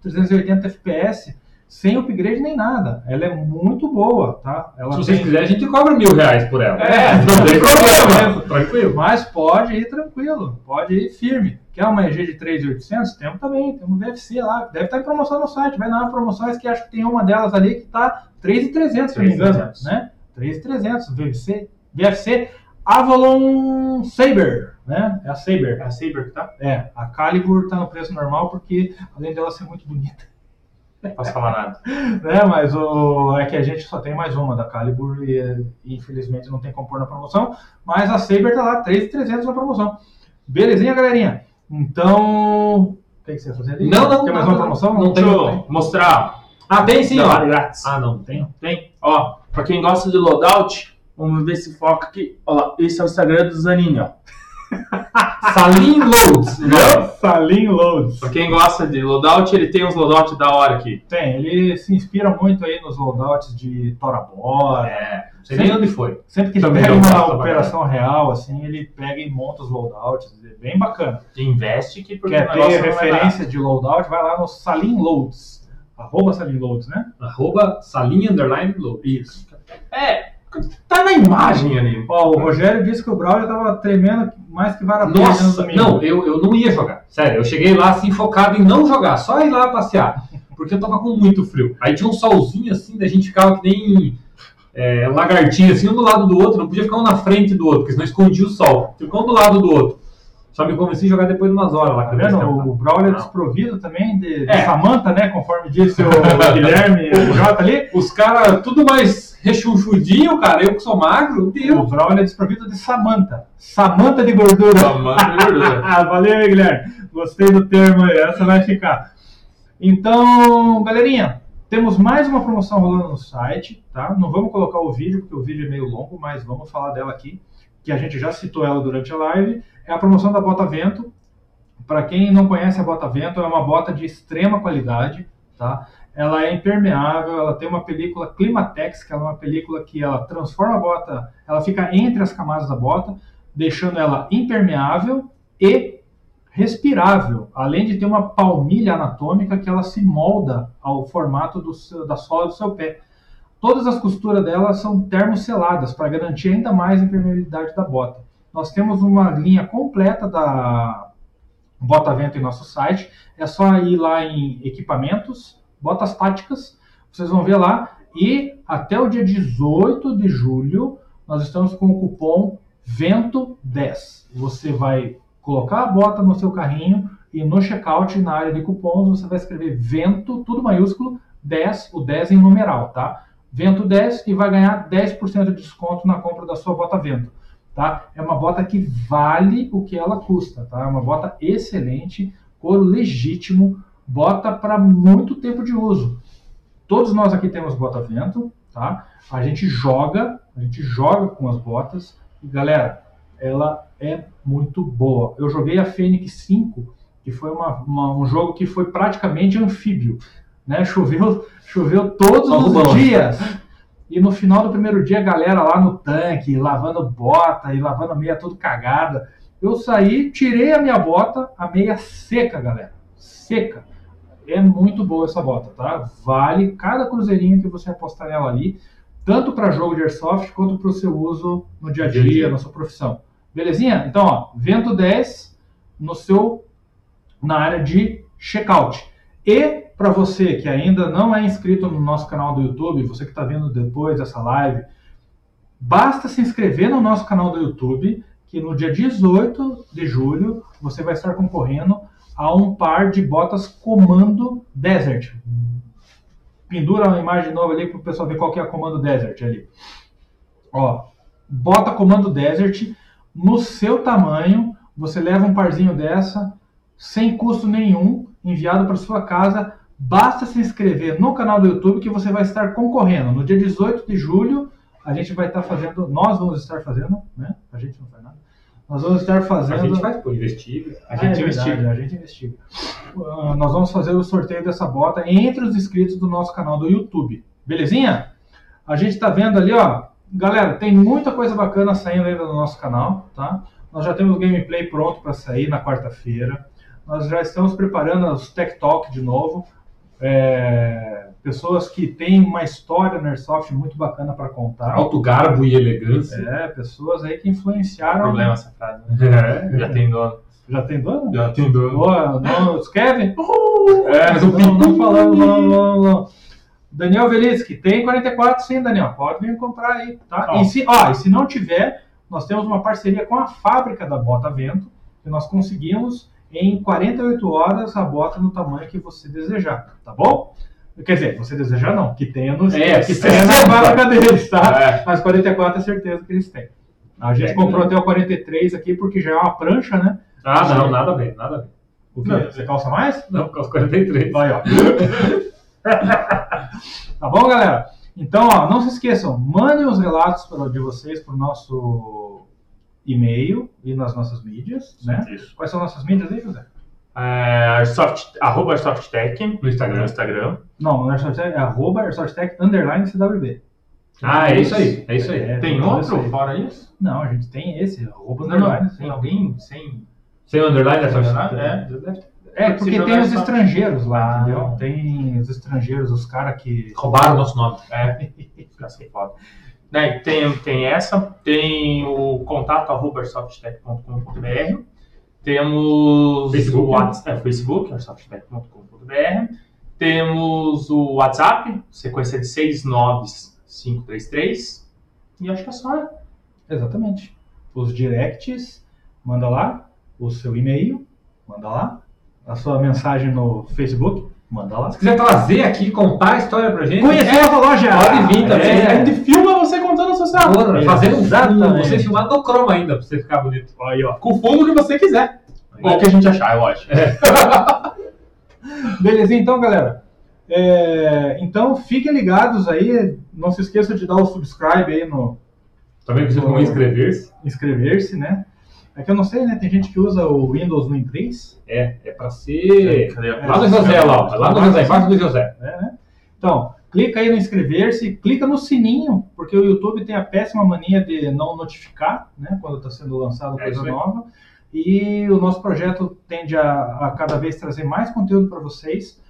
380 FPS sem upgrade nem nada. Ela é muito boa, tá? Ela Se vocês tem- quiserem, a gente cobra mil reais por ela. É, não tem problema. Tranquilo. Mas pode ir tranquilo, pode ir firme. Quer uma EG de 3.800? Temos também, tem um VFC lá, deve estar em promoção no site. Vai na promoções que acho que tem uma delas ali que está 3.300, se não me engano, 3.300. né? 3.300, VFC, VFC Avalon Saber, né? É a Saber. É a Saber que tá? É, a Calibur tá no preço normal porque além dela ser muito bonita, Não posso falar nada. né? Mas o, é que a gente só tem mais uma da Calibur e, infelizmente não tem como pôr na promoção. Mas a Saber tá lá, 3,300 na promoção. Belezinha, galerinha? Então. O que ia fazer ali? Não, não, Tem mais não, uma promoção? Não Deixa tem, não tem. mostrar. Ah, tem sim, Não, ó. Ah, não, tem? Tem? Ó, pra quem gosta de loadout, vamos ver se foca aqui. Ó lá, esse é o Instagram do Zanini, ó. Salim Loads. Entendeu? Salim Loads. Pra quem gosta de loadout, ele tem uns loadout da hora aqui. Tem, ele se inspira muito aí nos loadouts de Tora Bora. É, não sei nem onde foi. Sempre que ele Também pega uma operação real, assim, ele pega e monta os loadouts. É bem bacana. Investe que porque Quer ter referência de loadout, vai lá no Salim Loads. Arroba Salim Loads, né? Arroba Salim Underline Loads. Isso. É, tá na imagem ali. Ó, o Rogério disse que o Braulio tava tremendo mais que vara Nossa, não, eu, eu não ia jogar. Sério, eu cheguei lá assim focado em não jogar, só ir lá passear. Porque eu tava com muito frio. Aí tinha um solzinho assim, da gente ficava que nem é, lagartinha, assim, um do lado do outro. Não podia ficar um na frente do outro, porque senão escondia o sol. Ficou um do lado do outro. Só me convenci a jogar depois de umas horas lá. Tá vendo? disse, O, o Braulio é Não. desprovido também de, de É. Samanta, né? Conforme disse o Guilherme Jota ali. Os caras tudo mais rechonchudinho, cara. Eu que sou magro, O Deus. Braulio é desprovido de Samanta. Samanta de gordura. Samanta de gordura. Valeu aí, Guilherme. Gostei do termo aí. Essa vai ficar. Então, galerinha, temos mais uma promoção rolando no site, tá? Não vamos colocar o vídeo, porque o vídeo é meio longo, mas vamos falar dela aqui, que a gente já citou ela durante a live. É a promoção da Bota Vento. Para quem não conhece a Bota Vento, é uma bota de extrema qualidade, tá? Ela é impermeável, ela tem uma película Climatex, que é uma película que ela transforma a bota, ela fica entre as camadas da bota, deixando ela impermeável e respirável, além de ter uma palmilha anatômica que ela se molda ao formato do da sola do seu pé. Todas as costuras dela são termoceladas para garantir ainda mais a impermeabilidade da bota. Nós temos uma linha completa da Bota Vento em nosso site. É só ir lá em equipamentos, botas táticas, vocês vão ver lá. E até o dia 18 de julho, nós estamos com o cupom VENTO10. Você vai colocar a bota no seu carrinho e no checkout, na área de cupons, você vai escrever VENTO, tudo maiúsculo, 10, o 10 em numeral, tá? Vento 10 e vai ganhar 10% de desconto na compra da sua bota Vento. Tá? É uma bota que vale o que ela custa, tá? É uma bota excelente, couro legítimo, bota para muito tempo de uso. Todos nós aqui temos bota vento, tá? A gente joga, a gente joga com as botas e galera, ela é muito boa. Eu joguei a Fênix 5, que foi uma- uma- um jogo que foi praticamente anfíbio, né? Choveu, choveu todos os banco. dias. E no final do primeiro dia, a galera lá no tanque, lavando bota e lavando a meia tudo cagada. Eu saí, tirei a minha bota, a meia seca, galera. Seca. É muito boa essa bota, tá? Vale cada cruzeirinho que você apostar nela ali, tanto para jogo de airsoft quanto para o seu uso no dia a Dia a dia, dia. na sua profissão. Belezinha? Então, ó, Vento 10 no seu na área de checkout. E para você que ainda não é inscrito no nosso canal do YouTube, você que está vendo depois dessa live, basta se inscrever no nosso canal do YouTube, que no dia 18 de julho você vai estar concorrendo a um par de botas Comando Desert. Pendura a imagem de novo ali para o pessoal ver qual que é a Comando Desert ali. Ó, bota Comando Desert no seu tamanho, você leva um parzinho dessa sem custo nenhum, enviado para sua casa. Basta se inscrever no canal do YouTube que você vai estar concorrendo. No dia 18 de julho, a gente vai estar fazendo, nós vamos estar fazendo, né? A gente não faz nada. Nós vamos estar fazendo. A gente faz, pô, investiga. A gente Ah, é investiga. verdade, a gente investiga. Ah, nós vamos fazer o sorteio dessa bota entre os inscritos do nosso canal do YouTube. Belezinha? A gente tá vendo ali, ó. Galera, tem muita coisa bacana saindo ainda no nosso canal, tá? Nós já temos o gameplay pronto para sair na quarta-feira. Nós já estamos preparando os Tech Talk de novo. É, pessoas que têm uma história no Airsoft muito bacana para contar. Alto garbo e elegância. É, pessoas aí que influenciaram. Problema essa frase. É. Já tem dono. Já tem dono? Já tem dono. Boa, não, Kevin? É, mas o não, não falamos, não, não, não. Daniel Velisky, tem 44 sim, Daniel. Pode vir comprar aí, tá? Ó. E, se, ó, e se não tiver, nós temos uma parceria com a fábrica da Bota Vento, que nós conseguimos em 48 horas a bota no tamanho que você desejar, tá bom? Quer dizer, você desejar não, que tenha, no, É, que tenha na fábrica deles, tá? É. Mas 44 é certeza que eles têm. A gente É, comprou até o 43 aqui porque já é uma prancha, né? Ah, não, nada a ver, nada a ver. O quê? Você calça mais? Não, os 43. Vai, ó. tá bom, galera? Então, ó, não se esqueçam, mandem os relatos de vocês pro nosso e-mail e nas nossas mídias, né? Isso. Quais são nossas mídias aí, José? É, arroba AirsoftTech No Instagram. no Instagram. Não, no Airsoftech é arroba AirsoftTech underline CWB. Ah, é isso aí. É isso aí. É, Tem tudo outro isso aí. fora isso? Não, a gente tem esse, arroba Não, não. underline. Tem alguém sem. Sem underline dessa É, É, Se porque tem os estrangeiros lá, entendeu? Tem os estrangeiros, os caras que. Roubaram o nosso nome. É, fica sem foda. Né, tem, tem essa, tem o contato arroba airsoftech.com.br, temos Facebook. o WhatsApp, é, Facebook, airsoftech.com.br, temos o WhatsApp, sequência de 69533, e acho que é só, né? Exatamente. Os directs, manda lá. O seu e-mail, manda lá. A sua mensagem no Facebook, manda lá. Se quiser trazer aqui, contar a história pra gente. Conhecer a loja! Pode vir também. É. A gente filma Porra, fazer um Exatamente. Você filmar no Chroma ainda, pra você ficar bonito. Aí, ó. Com o fundo que você quiser. Ou o que a gente achar, é lógico. Beleza, então, galera. É, então, fiquem ligados aí. Não se esqueça de dar o subscribe aí no Também precisa como inscrever-se. inscrever-se, né? É que eu não sei, né? Tem gente que usa o Windows no inglês. É, é pra ser. Cadê? Lá no José, lá. Lá no José, embaixo do José. É, né? Então, clica aí no inscrever-se, clica no sininho, porque o YouTube tem a péssima mania de não notificar, né, quando está sendo lançado É coisa aí. nova. E o nosso projeto tende a, a cada vez trazer mais conteúdo para vocês.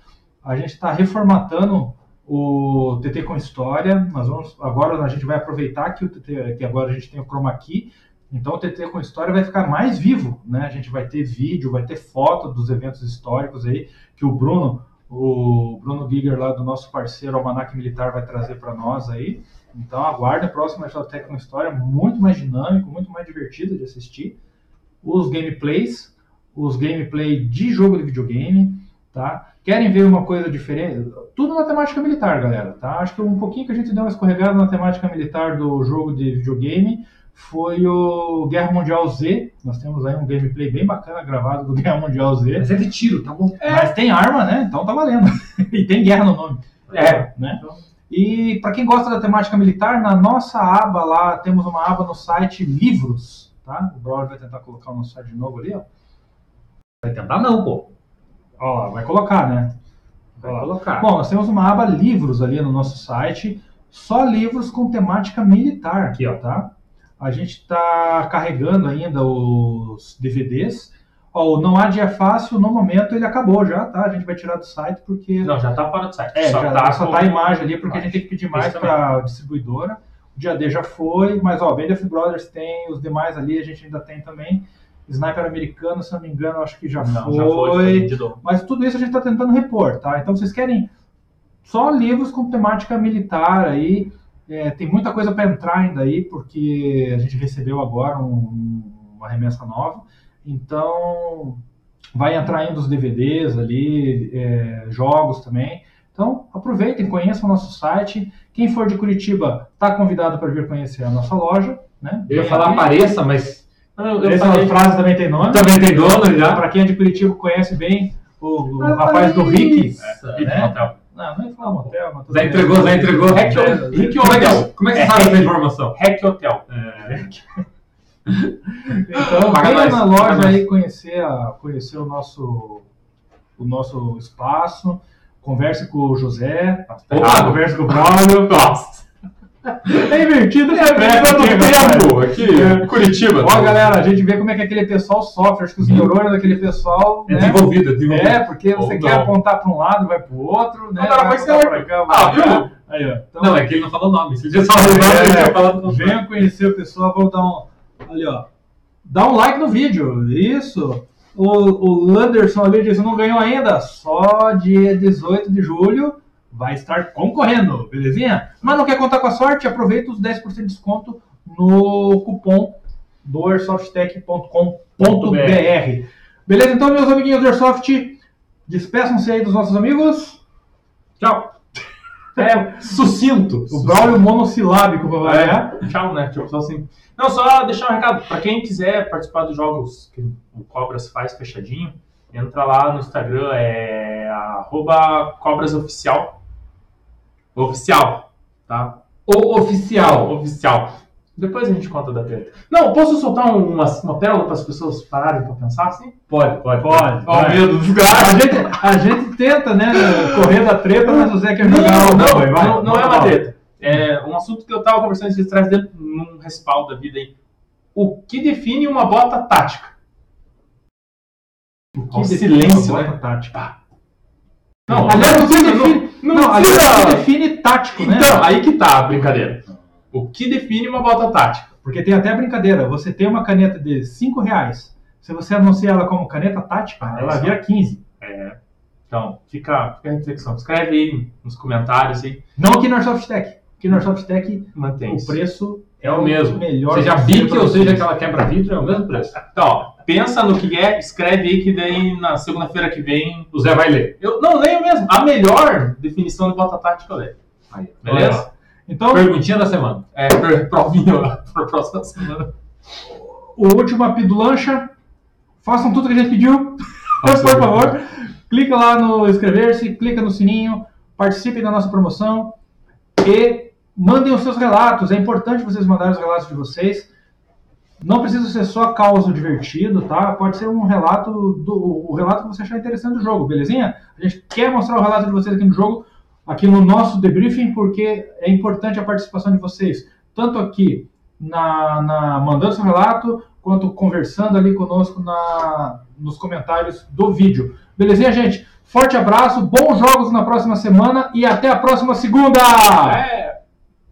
A gente está reformatando o TT com História. Nós vamos agora a gente vai aproveitar que o TT, que agora a gente tem o Chroma Key. Então o TT com História vai ficar mais vivo, né? A gente vai ter vídeo, vai ter foto dos eventos históricos aí que o Bruno o Bruno Giger lá do nosso parceiro Almanac Militar vai trazer para nós aí. Então aguarde a próxima Tech com História, muito mais dinâmico, muito mais divertido de assistir. Os gameplays, os gameplay de jogo de videogame, tá? Querem ver uma coisa diferente? Tudo na temática militar, galera, tá? Acho que um pouquinho que a gente deu uma escorregada na temática militar do jogo de videogame foi o Guerra Mundial Z. Nós temos aí um gameplay bem bacana gravado do Guerra Mundial Z. Mas é de tiro, tá bom? Mas tem arma, né? Então tá valendo. e tem guerra no nome. É. Né? E para quem gosta da temática militar, na nossa aba lá, temos uma aba no site Livros, tá? O Braulio vai tentar colocar o nosso site de novo ali, ó. Vai tentar não, pô. Ó lá, vai colocar, né? Vai colocar. Bom, nós temos uma aba Livros ali no nosso site, só livros com temática militar, Aqui, ó. tá? A gente está carregando ainda os DVDs. Ó, o Não Há Dia Fácil, no momento, ele acabou já, tá? A gente vai tirar do site porque... Não, já tá fora do site. É, só já, tá só com- tá a imagem ali, porque a gente tem que pedir mais para a distribuidora. O Dia D já foi, mas ó, Band of Brothers tem, os demais ali a gente ainda tem também. Sniper americano, se não me engano, acho que já Não, foi. já foi, foi. Mas tudo isso a gente está tentando repor, tá? Então vocês querem só livros com temática militar aí. É, tem muita coisa para entrar ainda aí, porque a gente recebeu agora um- uma remessa nova. Então vai entrar ainda os DVDs ali, é, jogos também. Então aproveitem, conheçam o nosso site. Quem for de Curitiba está convidado para vir conhecer a nossa loja. Né? Eu ia falar apareça, mas Eu, eu Essa falei- frase também tem nome. também tem dono já. Para quem é de Curitiba conhece bem o, o rapaz do Rick. Rick né? Não, não ia falar motel, mas tudo Já entregou, já entregou. Hack, É, é que, Hotel. como é que você sabe essa informação? Hack Hotel. Então, Paga venha mais, na loja aí conhecer, a, conhecer o nosso, o nosso espaço. Converse com o José. Opa. converse com o Braulio. Nossa. É invertido, é tempo aqui, Curitiba. Ó, galera, a gente vê como é que aquele pessoal sofre. Acho que os neurônios daquele pessoal. É né? desenvolvido, é desenvolvido. É, porque você Ou quer não. apontar para um lado e vai para o outro, né? Cara, Vai apontar você- pra cá, Ah, viu? Aí, ó. Então, Não, é que ele não falou o nome. Se ele tivesse falado o nome, ele tinha falado com Venham conhecer o pessoal, vamos dar um. Ali, ó. Dá um like no vídeo. Isso. O, o Landerson ali disse: não ganhou ainda. Só dia 18 de julho vai estar concorrendo, belezinha? Mas não quer contar com a sorte? Aproveita os 10% de desconto no cupom do airsoftech.com.br. Beleza? Então, meus amiguinhos do Airsoft, despeçam-se aí dos nossos amigos. Tchau. É sucinto. O Braulio monossilábico pra variar. É, tchau, né? Tipo, só assim. Não, só deixar um recado. Pra quem quiser participar dos jogos que o Cobras faz fechadinho, entra lá no Instagram, é arroba cobrasoficial. Oficial, tá? O oficial. Oficial. Depois a gente conta da treta. Não, posso soltar um- uma, uma pérola para as pessoas pararem para pensar assim? Pode, pode. Pode. Ó, medo dos A gente, a gente tenta, né, correr da treta, mas o Zé quer Não, jogar o não, vai. não, não é uma treta. É um assunto que eu tava conversando esses atrás dentro num respaldo da vida aí. O que define uma bota tática? O que Ó, define silêncio, uma né? bota tática? Não, aliás, o que define, não, não, precisa- o que define tático, né? Então, aí que tá a brincadeira. O que define uma bota tática? Porque tem até a brincadeira. Você tem uma caneta de 5 reais. Se você anuncia ela como caneta tática, ela é só. vira 15. É. Então, fica, fica a reflexão. Escreve aí nos comentários aí. Não aqui na Airsoft Tech. Aqui na Airsoft Tech, Mantém o preço É o mesmo. melhor. Seja bique pra ou seja aquela quebra-vidro, é o mesmo preço. Então, ó, pensa no que é, escreve aí que daí na segunda-feira que vem. O Zé vai ler. Eu não leio mesmo. A melhor definição de bota tática eu leio. Aí, Beleza? Então, Perguntinha da semana. É, provinha para próxima semana. o último apito do lancha. Façam tudo que a gente pediu. Por favor. Clica lá no inscrever-se, clica no sininho, participem da nossa promoção e mandem os seus relatos. É importante vocês mandarem os relatos de vocês. Não precisa ser só causa divertido, tá? Pode ser um relato do o relato que você achar interessante do jogo, belezinha? A gente quer mostrar o relato de vocês aqui no jogo, aqui no nosso debriefing, porque é importante a participação de vocês, tanto aqui na, na- mandando seu relato, quanto conversando ali conosco na, nos comentários do vídeo. Belezinha, gente? Forte abraço, bons jogos na próxima semana e até a próxima segunda! É.